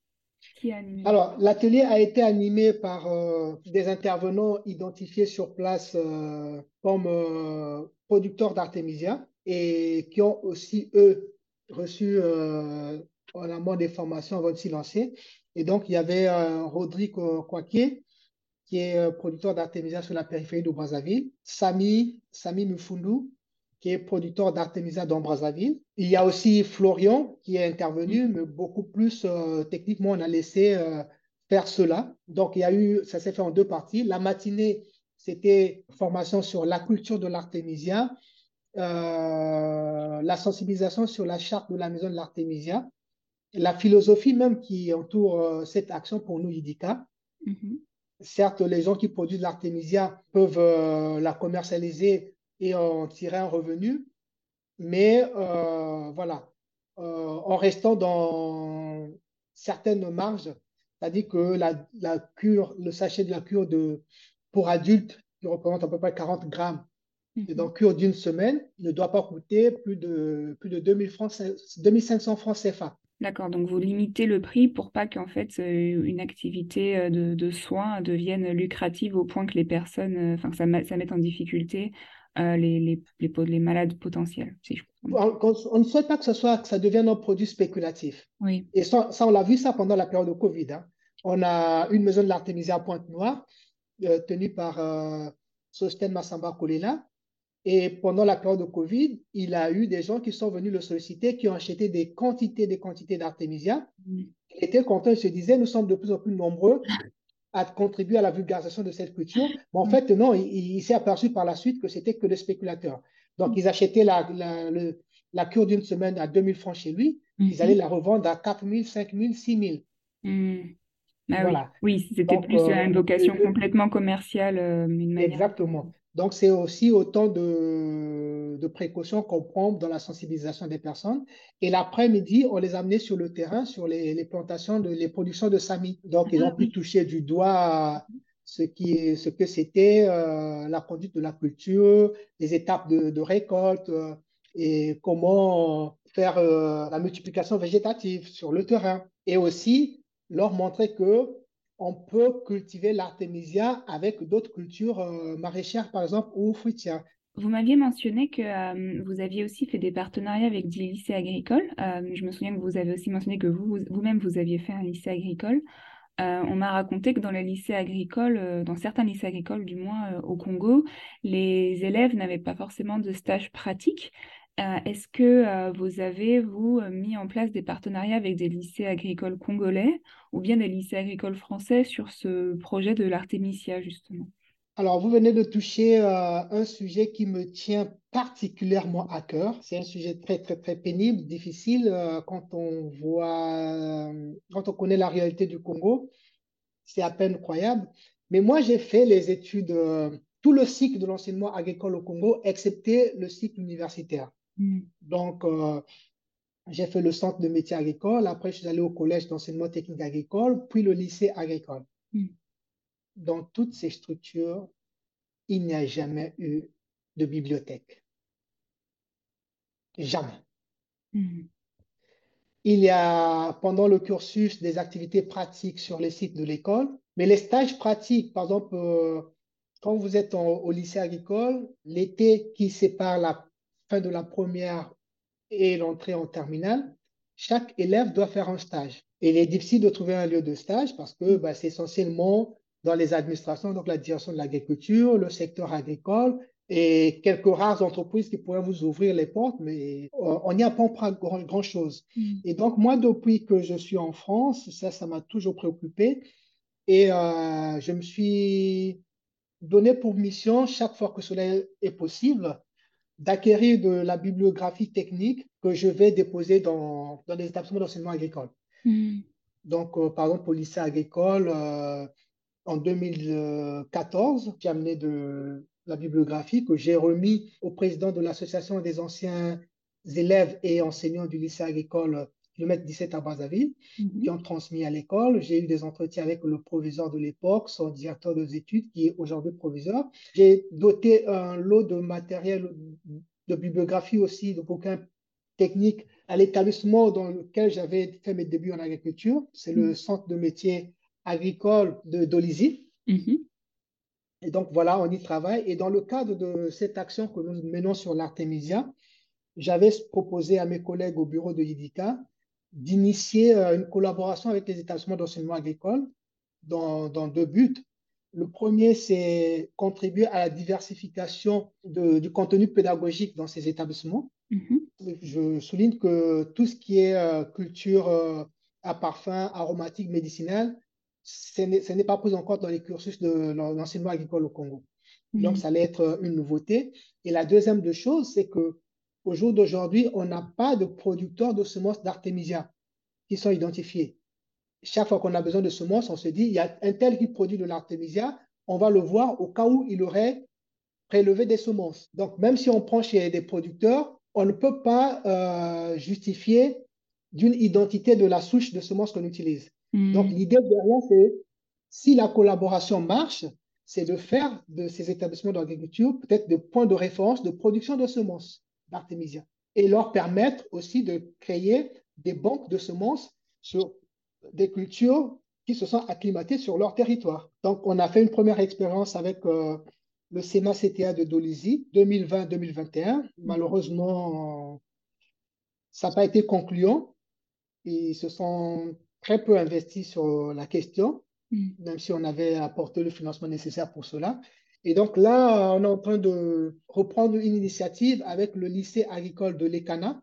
Alors, l'atelier a été animé par euh, des intervenants identifiés sur place euh, comme euh, producteurs d'Artemisia et qui ont aussi, eux, reçu en amont des formations avant de s'y lancer. Et donc, il y avait Rodrigue Kouaké, qui est producteur d'Artemisia sur la périphérie de Brazzaville, Sami, Sami qui est producteur d'Artemisia dans Brazzaville. Il y a aussi Florian qui est intervenu, mais beaucoup plus euh, techniquement, on a laissé euh, faire cela. Donc, il y a eu, ça s'est fait en deux parties. La matinée, c'était formation sur la culture de l'Artemisia, la sensibilisation sur la charte de la maison de l'Artemisia, la philosophie même qui entoure cette action pour nous, Yidika. Mm-hmm. Certes, les gens qui produisent l'artémisia peuvent euh, la commercialiser et en tirer un revenu, mais euh, voilà, euh, en restant dans certaines marges, c'est-à-dire que la, cure, le sachet de la cure de, pour adultes, qui représente à peu près 40 grammes, et dans cure d'une semaine, ne doit pas coûter plus de, plus de 2000 francs, 2500 francs CFA. D'accord, donc vous limitez le prix pour pas qu'en fait euh, une activité de, soins devienne lucrative au point que les personnes, enfin que ça, ça mette en difficulté les, les, les, les, malades potentiels. on, ne souhaite pas que, ce soit, que ça devienne un produit spéculatif. Oui. Et ça, on l'a vu ça pendant la période de Covid. Hein. On a une maison de l'artémisia à Pointe-Noire, tenue par Sosten Massamba Kolela, et pendant la période de Covid, il a eu des gens qui sont venus le solliciter, qui ont acheté des quantités, des quantités d'artémisia. Mm. Il était content, il se disait, nous sommes de plus en plus nombreux à contribuer à la vulgarisation de cette culture. Mais en mm. fait, non, il, s'est aperçu par la suite que c'était que des spéculateurs. Donc, ils achetaient la, la, cure d'une semaine à 2000 francs chez lui, ils mm-hmm. allaient la revendre à 4000, 5000, 6000. voilà. Oui, c'était plus euh, une vocation complètement commerciale. Euh, Exactement. Donc, c'est aussi autant de, de précautions qu'on prend dans la sensibilisation des personnes. Et l'après-midi, on les a amenés sur le terrain, sur les, les plantations, de, les productions de Sami. Donc, ils ont pu ah toucher du doigt ce, qui, ce que c'était euh, la conduite de la culture, les étapes de, de récolte euh, et comment faire euh, la multiplication végétative sur le terrain. Et aussi leur montrer que on peut cultiver l'artémisia avec d'autres cultures euh, maraîchères, par exemple, ou fruitières. Vous m'aviez mentionné que euh, vous aviez aussi fait des partenariats avec des lycées agricoles. Euh, je me souviens que vous avez aussi mentionné que vous, vous-même, vous, aviez fait un lycée agricole. on m'a raconté que dans les lycées agricoles, dans certains lycées agricoles du moins au Congo, les élèves n'avaient pas forcément de stage pratique. Euh, est-ce que euh, vous avez, vous, euh, mis en place des partenariats avec des lycées agricoles congolais ou bien des lycées agricoles français sur ce projet de l'Artemisia, justement? Alors, vous venez de toucher un sujet qui me tient particulièrement à cœur. C'est un sujet très, très, très pénible, difficile quand on voit, quand on connaît la réalité du Congo. C'est à peine croyable. Mais moi, j'ai fait les études, tout le cycle de l'enseignement agricole au Congo, excepté le cycle universitaire. Mm. Donc, euh, j'ai fait le centre de métier agricole. Après, je suis allé au collège d'enseignement technique agricole, puis le lycée agricole. Mm. Dans toutes ces structures, il n'y a jamais eu de bibliothèque. Jamais. Mm. Il y a pendant le cursus des activités pratiques sur les sites de l'école, mais les stages pratiques, par exemple, euh, quand vous êtes au lycée agricole, l'été qui sépare la fin de la première et l'entrée en terminale, chaque élève doit faire un stage. Et il est difficile de trouver un lieu de stage parce que bah, c'est essentiellement dans les administrations, donc la direction de l'agriculture, le secteur agricole et quelques rares entreprises qui pourraient vous ouvrir les portes, mais on n'y apprend pas grand-chose. Mm. Et donc, moi, depuis que je suis en France, ça, ça m'a toujours préoccupé. Et euh, je me suis donné pour mission, chaque fois que cela est possible, d'acquérir de la bibliographie technique que je vais déposer dans, dans les établissements d'enseignement agricole. Hmm. Donc, euh, par exemple, au lycée agricole, euh, en 2014, j'ai amené de la bibliographie que j'ai remis au président de l'association des anciens élèves et enseignants du lycée agricole kilomètre 17 à Brazzaville, mhm. qui ont transmis à l'école. J'ai eu des entretiens avec le proviseur de l'époque, son directeur des études, qui est aujourd'hui proviseur. J'ai doté un lot de matériel, de bibliographie aussi, de bouquins techniques à l'établissement dans lequel j'avais fait mes débuts en agriculture. C'est le mhm. centre de métier agricole de Dolisie. Mhm. Et donc voilà, on y travaille. Et dans le cadre de cette action que nous menons sur l'Artemisia, j'avais proposé à mes collègues au bureau de l'IDICA d'initier une collaboration avec les établissements d'enseignement agricole dans, dans, deux buts. Le premier, c'est contribuer à la diversification de, du contenu pédagogique dans ces établissements. Mm-hmm. Je souligne que tout ce qui est culture à parfum, aromatique, médicinal, ce n'est pas pris en compte dans les cursus de l'enseignement agricole au Congo. Donc, ça allait être une nouveauté. Et la deuxième de chose, c'est que au jour d'aujourd'hui, on n'a pas de producteurs de semences d'artémisia qui sont identifiés. Chaque fois qu'on a besoin de semences, on se dit, il y a un tel qui produit de l'artémisia, on va le voir au cas où il aurait prélevé des semences. Donc, même si on prend chez des producteurs, on ne peut pas euh, justifier d'une identité de la souche de semences qu'on utilise. Hmm. Donc, l'idée derrière, c'est si la collaboration marche, c'est de faire de ces établissements d'agriculture peut-être des points de référence de production de semences d'artémisia et leur permettre aussi de créer des banques de semences sur des cultures qui se sont acclimatées sur leur territoire. Donc, on a fait une première expérience avec euh, le SEMA-CTA de Dolisie 2020-2021. Malheureusement, ça n'a pas été concluant. Ils se sont très peu investis sur la question, mm. même si on avait apporté le financement nécessaire pour cela. Et donc là, on est en train de reprendre une initiative avec le lycée agricole de l'ECANA.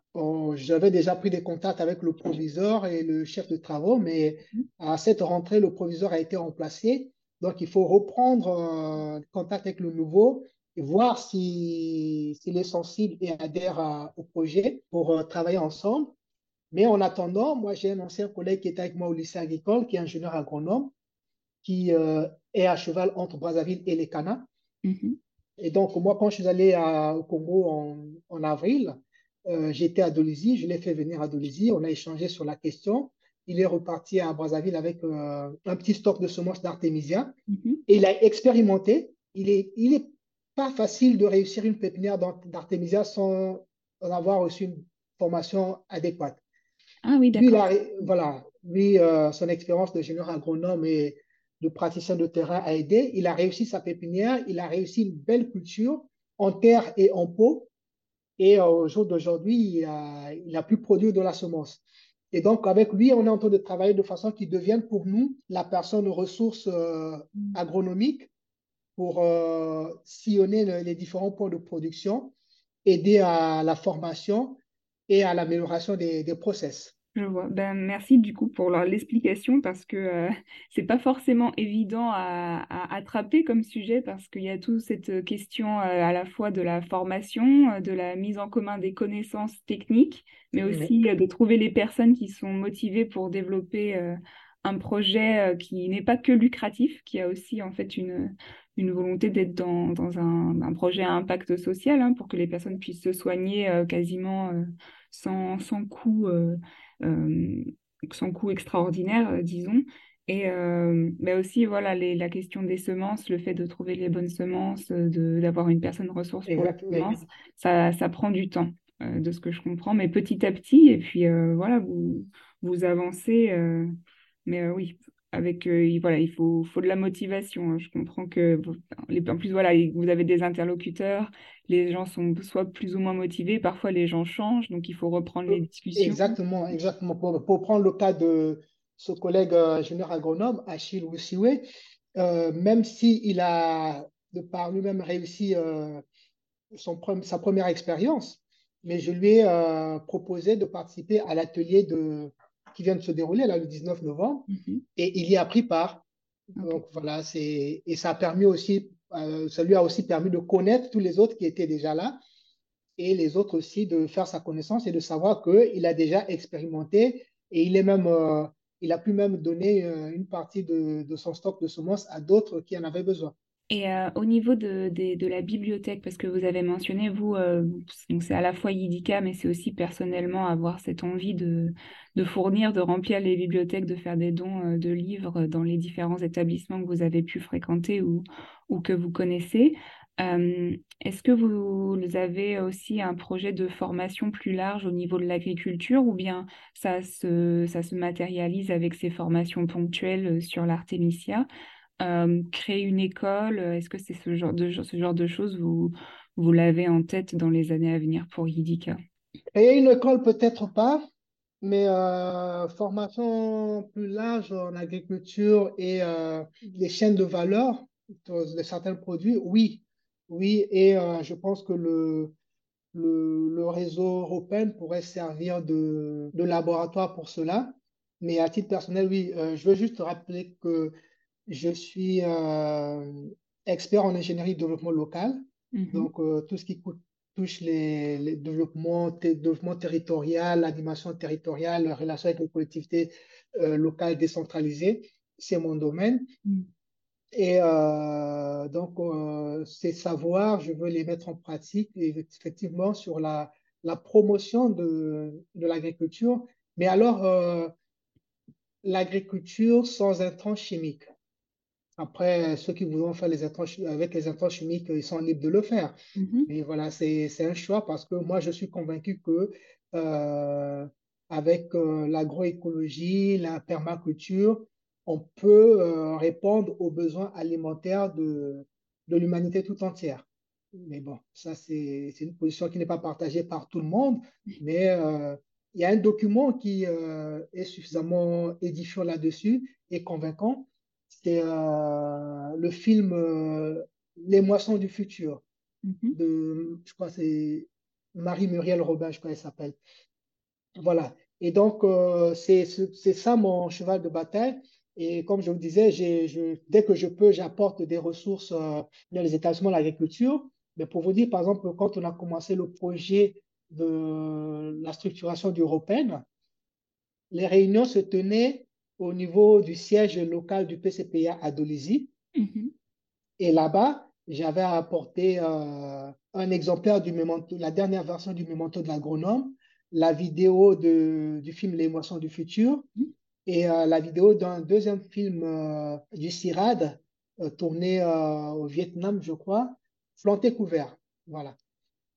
J'avais déjà pris des contacts avec le proviseur et le chef de travaux, mais à cette rentrée, le proviseur a été remplacé. Donc, il faut reprendre euh, contact avec le nouveau et voir s'il est sensible et adhère au projet pour euh, travailler ensemble. Mais en attendant, moi, j'ai un ancien collègue qui était avec moi au lycée agricole, qui est ingénieur agronome, qui euh, est à cheval entre Brazzaville et les Cana. Mm-hmm. Et donc, moi, quand je suis allé au Congo en, avril, euh, j'étais à Dolisie, je l'ai fait venir à Dolisie, on a échangé sur la question. Il est reparti à Brazzaville avec euh, un petit stock de semences d'artémisia mm-hmm. et il a expérimenté. Il n'est il est pas facile de réussir une pépinière d'artémisia sans en avoir reçu une formation adéquate. Ah oui, d'accord. voilà, lui, euh, son expérience de général agronome et de praticien de terrain a aidé. Il a réussi sa pépinière, il a réussi une belle culture en terre et en pot. Et euh, au jour d'aujourd'hui, il a, il a pu produire de la semence. Et donc, avec lui, on est en train de travailler de façon qu'il devienne pour nous la personne aux ressources euh, agronomiques pour sillonner les différents points de production, aider à la formation et à l'amélioration des, des, process. Je vois. Ben, merci du coup pour l'explication parce que euh, c'est pas forcément évident à, à, attraper comme sujet parce qu'il y a toute cette question euh, à la fois de la formation, euh, de la mise en commun des connaissances techniques, mais aussi de trouver les personnes qui sont motivées pour développer un projet qui n'est pas que lucratif, qui a aussi en fait une, une volonté d'être dans, dans un, un, projet à impact social hein, pour que les personnes puissent se soigner quasiment sans, sans coût, euh, euh, sans coût extraordinaire, euh, disons. Et mais aussi, voilà, les, la question des semences, le fait de trouver les bonnes semences, d'avoir une personne ressource pour les semences, ça, ça prend du temps, de ce que je comprends, mais petit à petit, et puis voilà, vous, vous avancez. mais oui, avec euh, voilà il faut faut de la motivation hein. je comprends que en plus voilà vous avez des interlocuteurs les gens sont soit plus ou moins motivés parfois les gens changent donc il faut reprendre les discussions exactement exactement pour, prendre le cas de ce collègue euh, ingénieur agronome Achille Wusiwe euh, même si il a de par lui-même réussi son sa première expérience mais je lui ai proposé de participer à l'atelier de qui vient de se dérouler là le 19 novembre mhm. et il y a pris part. Donc voilà, c'est et ça a permis aussi, euh, ça lui a aussi permis de connaître tous les autres qui étaient déjà là et les autres aussi de faire sa connaissance et de savoir qu'il a déjà expérimenté et il est même, euh, il a pu même donner euh, une partie de, de, son stock de semences à d'autres qui en avaient besoin. Et euh, au niveau de, de, la bibliothèque, parce que vous avez mentionné, vous, euh, c'est à la fois Yidika, mais c'est aussi personnellement avoir cette envie de, de, fournir, de remplir les bibliothèques, de faire des dons euh, de livres dans les différents établissements que vous avez pu fréquenter ou, ou que vous connaissez. Est-ce que vous avez aussi un projet de formation plus large au niveau de l'agriculture ou bien ça se, ça se matérialise avec ces formations ponctuelles sur l'artémisia euh, créer une école Est-ce que c'est ce genre de, ce genre de choses vous, vous l'avez en tête dans les années à venir pour Yidika Créer une école, peut-être pas, Mais euh, formation plus large en agriculture et euh, les chaînes de valeur de certains produits, oui. Oui, et euh, je pense que le, le, réseau européen pourrait servir de, de laboratoire pour cela. Mais à titre personnel, oui, euh, je veux juste rappeler que je suis euh, expert en ingénierie de développement local. Mhm. Donc, euh, tout ce qui coûte- touche les, les développements, développement territorial, l'animation territoriale, la relation avec les collectivités euh, locales décentralisées, c'est mon domaine. Mm. Et euh, donc, euh, ces savoirs, je veux les mettre en pratique effectivement sur la, la promotion de, de l'agriculture. Mais alors, l'agriculture sans intrants chimiques. Après, ceux qui voudront faire les intrants, avec les intrants chimiques, ils sont libres de le faire. Mhm. Mais voilà, c'est, c'est un choix parce que moi, je suis convaincu que euh, avec euh, l'agroécologie, la permaculture, on peut euh, répondre aux besoins alimentaires de, de l'humanité tout entière. Mais bon, ça, c'est, c'est une position qui n'est pas partagée par tout le monde, mais il y a un document qui est suffisamment édifiant là-dessus et convaincant. C'est euh, le film euh, Les moissons du futur Mhm. de, je crois, c'est Marie-Muriel Robin, je crois qu'elle s'appelle. Voilà. Et donc, euh, c'est ça mon cheval de bataille. Et comme je vous disais, je, dès que je peux, j'apporte des ressources euh, dans les établissements de l'agriculture. Mais pour vous dire, par exemple, quand on a commencé le projet de la structuration du Européenne, les réunions se tenaient au niveau du siège local du PCPA à Dolisie. Mhm. Et là-bas, j'avais apporté euh, un exemplaire du mémento, la dernière version du mémento de l'agronome, la vidéo de- du film Les moissons du futur et euh, la vidéo d'un deuxième film euh, du CIRAD tourné au Vietnam, je crois, Planté couvert. Voilà.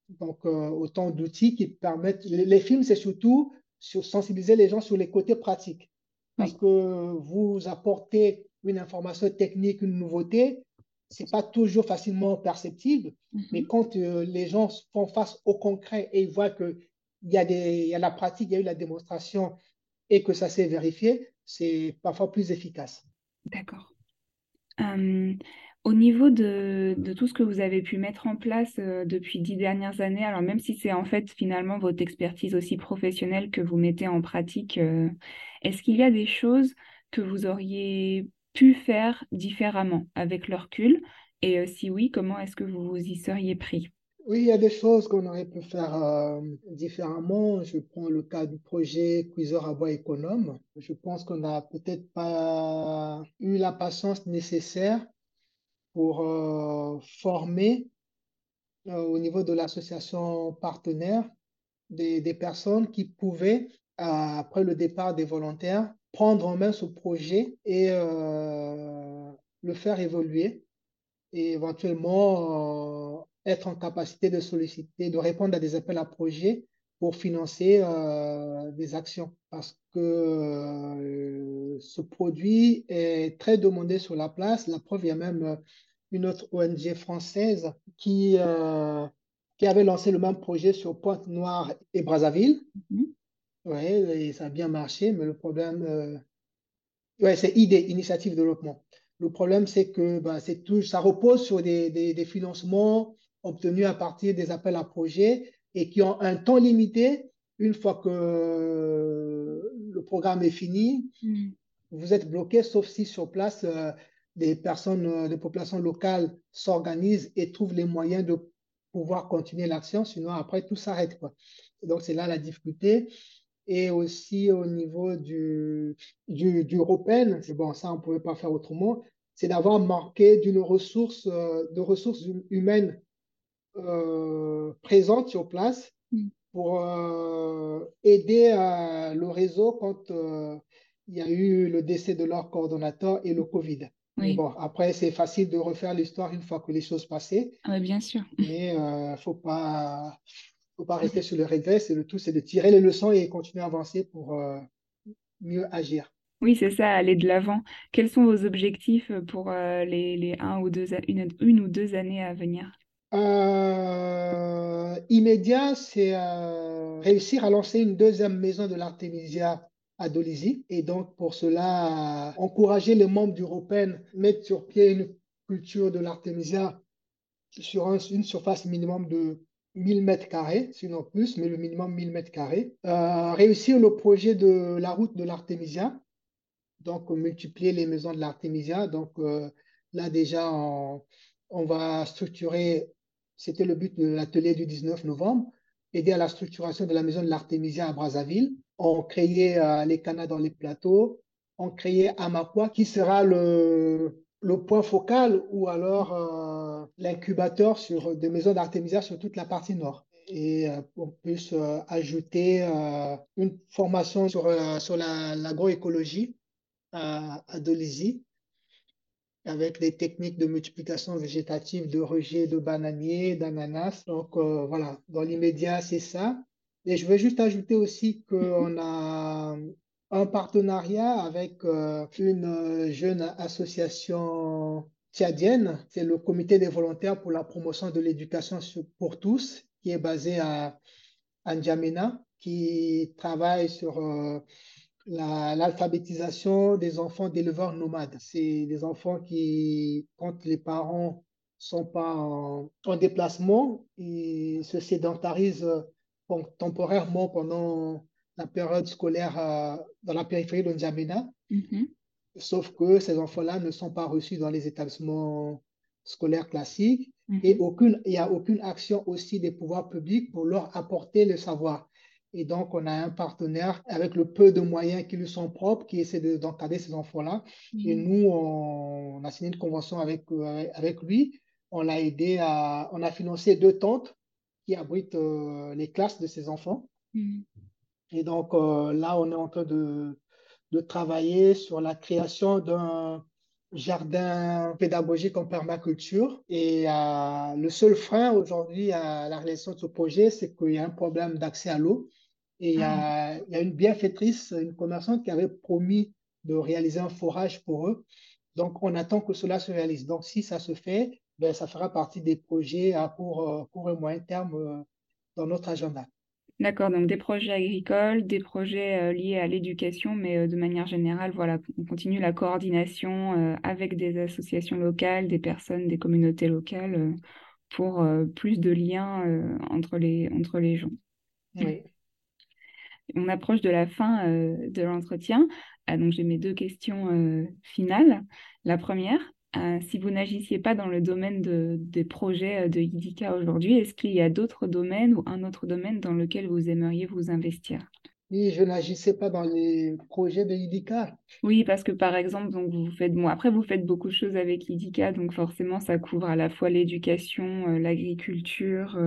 Donc, autant d'outils qui permettent. Les, les films, c'est surtout sur sensibiliser les gens sur les côtés pratiques. Parce que vous apportez une information technique, une nouveauté, c'est pas toujours facilement perceptible. Mais Mhm. quand euh, les gens font face au concret et ils voient que il y a des, il y a la pratique, il y a eu la démonstration et que ça s'est vérifié, c'est parfois plus efficace. D'accord. Euh, au niveau de, de tout ce que vous avez pu mettre en place euh, depuis dix dernières années, alors même si c'est en fait finalement votre expertise aussi professionnelle que vous mettez en pratique, euh, est-ce qu'il y a des choses que vous auriez pu faire différemment avec le recul? Et euh, si oui, comment est-ce que vous vous y seriez pris? Oui, il y a des choses qu'on aurait pu faire euh, différemment. Je prends le cas du projet Cuiseur à bois économe. Je pense qu'on n'a peut-être pas eu la patience nécessaire pour euh, former au niveau de l'association partenaire des, personnes qui pouvaient, après le départ des volontaires, prendre en main ce projet et euh, le faire évoluer et éventuellement euh, être en capacité de solliciter, de répondre à des appels à projets pour financer euh, des actions. Parce que euh, ce produit est très demandé sur la place. La preuve, il y a même euh, une autre ONG française qui, euh, qui avait lancé le même projet sur Pointe-Noire et Brazzaville. Mhm. Ouais, et ça a bien marché, mais le problème, euh, ouais, c'est ID, Initiative Développement. Le problème, c'est que bah, c'est tout, ça repose sur des, des, des financements obtenus à partir des appels à projets et qui ont un temps limité. Une fois que le programme est fini, Mm. vous êtes bloqué, sauf si sur place, euh, des personnes, euh, des populations locales s'organisent et trouvent les moyens de pouvoir continuer l'action. Sinon, après, tout s'arrête, quoi. Donc, c'est là la difficulté. Et aussi au niveau du, du, du c'est bon, ça, on ne pouvait pas faire autrement, c'est d'avoir marqué d'une ressource, euh, de ressources hum- humaines euh, présentes sur place Mm. pour euh, aider le réseau quand il y a eu le décès de leur coordonnateur et le Covid. Oui, bon, après, c'est facile de refaire l'histoire une fois que les choses passaient, Ah bien sûr. mais il ne faut pas, faut pas rester sur le regret. C'est le tout, c'est de tirer les leçons et continuer à avancer pour euh, mieux agir. Oui, c'est ça, aller de l'avant. Quels sont vos objectifs pour euh, les, les un ou deux, une, une ou deux années à venir? Euh, immédiat, c'est euh, réussir à lancer une deuxième maison de l'Artemisia à Dolisie. Et donc, pour cela, encourager les membres d'Europen à mettre sur pied une culture de l'Artemisia sur une surface minimum de 1000 mètres carrés, sinon plus, mais le minimum 1000 mètres carrés. Euh, réussir le projet de la route de l'Artemisia, donc multiplier les maisons de l'Artemisia. Donc là, déjà, on, va structurer c'était le but de l'atelier du 19 novembre, aider à la structuration de la maison de l'Artémisia à Brazzaville. On créait euh, les canaux dans les plateaux. On créait Amakwa, qui sera le, le point focal ou alors euh, l'incubateur sur des maisons d'Artémisia sur toute la partie nord. Et euh, on peut ajouter une formation sur, sur l'agroécologie à, à Dolisie avec des techniques de multiplication végétative de rejet de bananiers, d'ananas. Donc euh, voilà, dans l'immédiat, c'est ça. Et je veux juste ajouter aussi qu'on a un partenariat avec euh, une jeune association tchadienne, c'est le comité des volontaires pour la promotion de l'éducation pour tous, qui est basé à, N'Djamena, qui travaille sur euh, l'alphabétisation des enfants d'éleveurs nomades. C'est des enfants qui, quand les parents sont pas en, déplacement, ils se sédentarisent temporairement pendant la période scolaire euh, dans la périphérie de N'Djamena. Mm-hmm. Sauf que ces enfants-là ne sont pas reçus dans les établissements scolaires classiques mm-hmm. et aucune, il n'y a aucune action aussi des pouvoirs publics pour leur apporter le savoir. Et donc, on a un partenaire avec le peu de moyens qui lui sont propres qui essaie d'encadrer ces enfants-là. Et mhm. nous, on, a signé une convention avec, euh, avec lui. On l'a aidé à. On a financé deux tentes qui abritent euh, les classes de ces enfants. Et donc, euh, là, on est en train de, de travailler sur la création d'un jardin pédagogique en permaculture. Et le seul frein aujourd'hui à la réalisation de ce projet, c'est qu'il y a un problème d'accès à l'eau. Et ah. il y, a, une bienfaitrice, une commerçante qui avait promis de réaliser un forage pour eux. Donc, on attend que cela se réalise. Donc, si ça se fait, ben, ça fera partie des projets à court, euh, court et moyen terme euh, dans notre agenda. D'accord, donc des projets agricoles, des projets euh, liés à l'éducation, mais de manière générale, voilà, on continue la coordination avec des associations locales, des personnes, des communautés locales pour plus de liens entre, les, entre les gens. Oui on approche de la fin euh, de l'entretien. Ah, donc j'ai mes deux questions euh, finales. La première, euh, si vous n'agissiez pas dans le domaine des projets de IDICA aujourd'hui, est-ce qu'il y a d'autres domaines ou un autre domaine dans lequel vous aimeriez vous investir? Oui, je n'agissais pas dans les projets de IDICA. Oui, parce que par exemple, donc vous faites, bon, après vous faites beaucoup de choses avec IDICA, donc forcément ça couvre à la fois l'éducation, l'agriculture,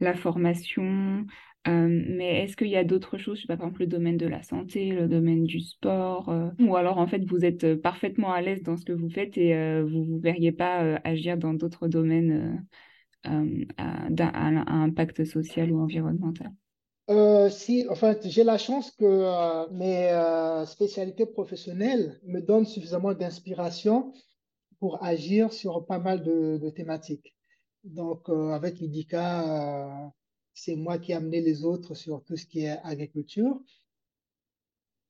la formation, euh, mais est-ce qu'il y a d'autres choses, je sais pas, par exemple le domaine de la santé, le domaine du sport, euh, ou alors en fait vous êtes euh, parfaitement à l'aise dans ce que vous faites et vous ne verriez pas agir dans d'autres domaines à, à, impact social ou environnemental? Si, en fait, j'ai la chance que mes spécialités professionnelles me donnent suffisamment d'inspiration pour agir sur pas mal de, de thématiques. Donc, avec l'IDICA, c'est moi qui ai amené les autres sur tout ce qui est agriculture.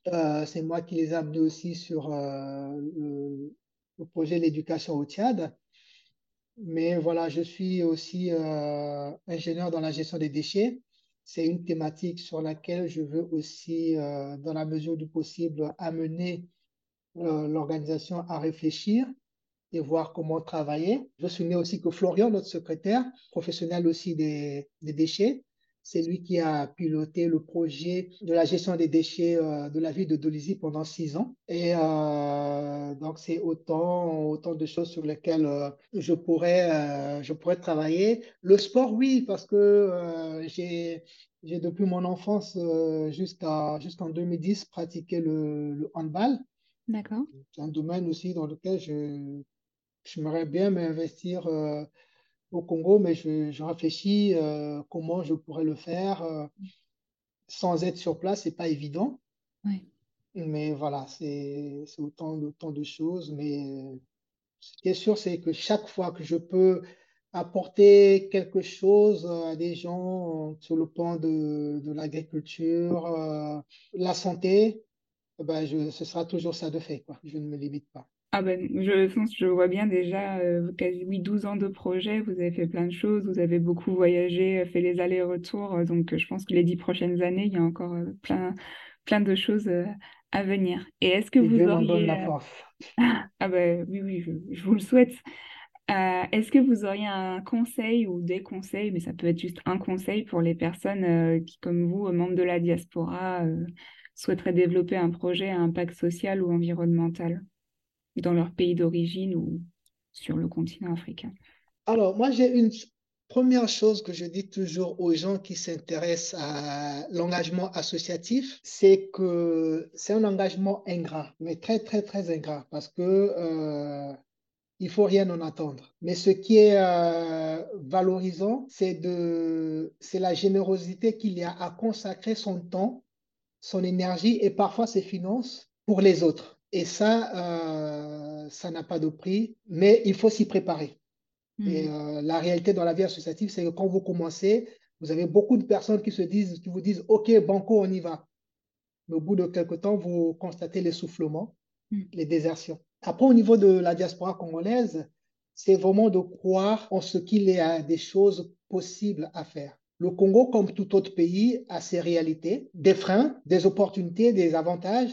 Euh, c'est moi qui les ai amenés aussi sur euh, le, projet de l'éducation au Tchad. Mais voilà, je suis aussi euh, ingénieur dans la gestion des déchets. C'est une thématique sur laquelle je veux aussi, dans la mesure du possible, amener l'organisation à réfléchir et voir comment travailler. Je souligner aussi que Florian, notre secrétaire, professionnel aussi des, des déchets, c'est lui qui a piloté le projet de la gestion des déchets euh, de la ville de Dolisie pendant six ans. Et euh, donc, c'est autant, autant de choses sur lesquelles euh, je, pourrais, je pourrais travailler. Le sport, oui, parce que j'ai j'ai depuis mon enfance jusqu'à jusqu'en 2010 pratiqué le, le handball. D'accord. C'est un domaine aussi dans lequel je j'aimerais bien m'investir au Congo, mais je, réfléchis euh, comment je pourrais le faire euh, sans être sur place. C'est pas évident. Mais voilà, c'est autant, autant de choses. Mais ce qui est sûr, c'est que chaque fois que je peux apporter quelque chose à des gens sur le plan de, de l'agriculture, euh, la santé, ben je, ce sera toujours ça de fait, quoi. Je ne me limite pas. Ah ben, je pense, je vois bien déjà, euh, quasi oui, 12 ans de projet, vous avez fait plein de choses, vous avez beaucoup voyagé, fait les allers-retours, euh, donc je pense que les dix prochaines années, il y a encore plein, plein de choses à venir. Et est-ce que Et vous Dieu auriez... donne la force. Ah ben oui, oui, je, je vous le souhaite. Euh, est-ce que vous auriez un conseil ou des conseils, mais ça peut être juste un conseil pour les personnes euh, qui, comme vous, membres de la diaspora, euh, souhaiteraient développer un projet à impact social ou environnemental? Dans leur pays d'origine ou sur le continent africain? Alors, moi, j'ai une première chose que je dis toujours aux gens qui s'intéressent à l'engagement associatif, c'est que c'est un engagement ingrat, mais très, très, très ingrat, parce que euh, il faut rien en attendre. Mais ce qui est euh, valorisant, c'est de, c'est la générosité qu'il y a à consacrer son temps, son énergie et parfois ses finances pour les autres. Et ça, euh, ça n'a pas de prix, mais il faut s'y préparer. Et Mhm. euh, la réalité dans la vie associative, c'est que quand vous commencez, vous avez beaucoup de personnes qui se disent, qui vous disent, OK, banco, on y va. Mais au bout de quelque temps, vous constatez l'essoufflement, Mhm. les désertions. Après, au niveau de la diaspora congolaise, c'est vraiment de croire en ce qu'il y a des choses possibles à faire. Le Congo, comme tout autre pays, a ses réalités, des freins, des opportunités, des avantages,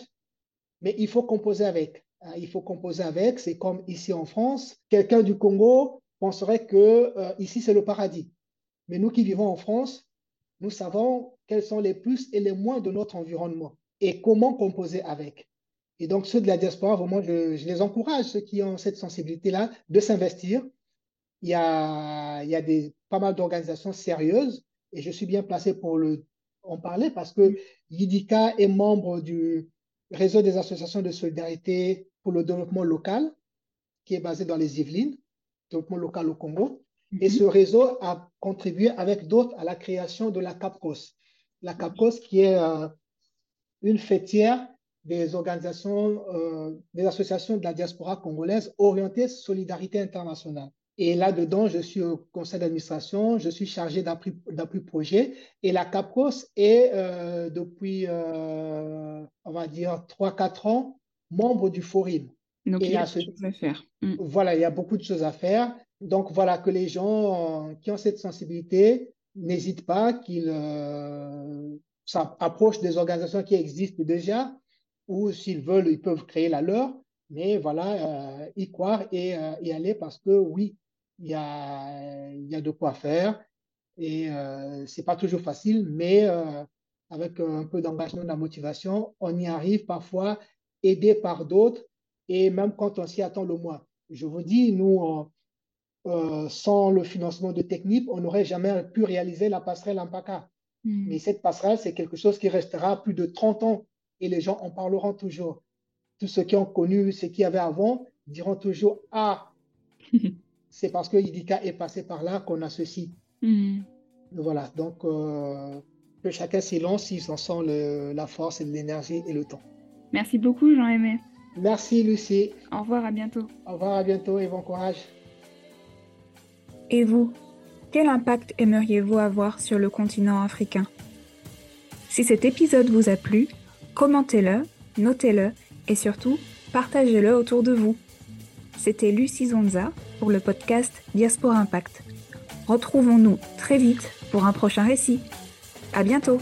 mais il faut composer avec. Hein, Il faut composer avec. C'est comme ici en France, quelqu'un du Congo penserait que euh, ici c'est le paradis. Mais nous qui vivons en France, nous savons quels sont les plus et les moins de notre environnement et comment composer avec. Et donc ceux de la diaspora, vraiment, je, je les encourage, ceux qui ont cette sensibilité-là, de s'investir. Il y a, il y a des, pas mal d'organisations sérieuses et je suis bien placé pour le, en parler parce que YIDICA est membre du réseau des associations de solidarité pour le développement local qui est basé dans les Yvelines, développement local au Congo. Et Mhm. ce réseau a contribué avec d'autres à la création de la CAPCOS. La CAPCOS qui est euh, une fêtière des organisations, euh, des associations de la diaspora congolaise orientées solidarité internationale. Et là-dedans, je suis au conseil d'administration, je suis chargé d'appui projet. Et la CAPCOS est euh, depuis, euh, on va dire, 3-4 ans, membre du Forum. Donc, il y a ce, des choses à faire. Mhm. voilà, il y a beaucoup de choses à faire. Donc voilà, que les gens euh, qui ont cette sensibilité n'hésitent pas, qu'ils s'approchent des organisations qui existent déjà, ou s'ils veulent, ils peuvent créer la leur. Mais voilà, euh, y croire et euh, y aller parce que oui, il y a, y a de quoi faire. Et euh, c'est pas toujours facile, mais euh, avec un peu d'engagement, de la motivation, on y arrive parfois, aidé par d'autres, et même quand on s'y attend le moins. Je vous dis, nous, on- euh, sans le financement de Technip, on n'aurait jamais pu réaliser la passerelle Ampaka. Mhm. Mais cette passerelle, c'est quelque chose qui restera plus de 30 ans et les gens en parleront toujours. Tous ceux qui ont connu ce qu'il y avait avant diront toujours Ah, c'est parce que Idika est passé par là qu'on a ceci. Mhm. Voilà, donc euh, que chacun s'y lance s'il s'en sent le- la force et l'énergie et le temps. Merci beaucoup, Jean-Aimé. Merci Lucie. Au revoir, à bientôt. Au revoir, à bientôt et bon courage. Et vous, quel impact aimeriez-vous avoir sur le continent africain? Si cet épisode vous a plu, commentez-le, notez-le et surtout, partagez-le autour de vous. C'était Lucie Zonza pour le podcast Diaspora Impact. Retrouvons-nous très vite pour un prochain récit. À bientôt!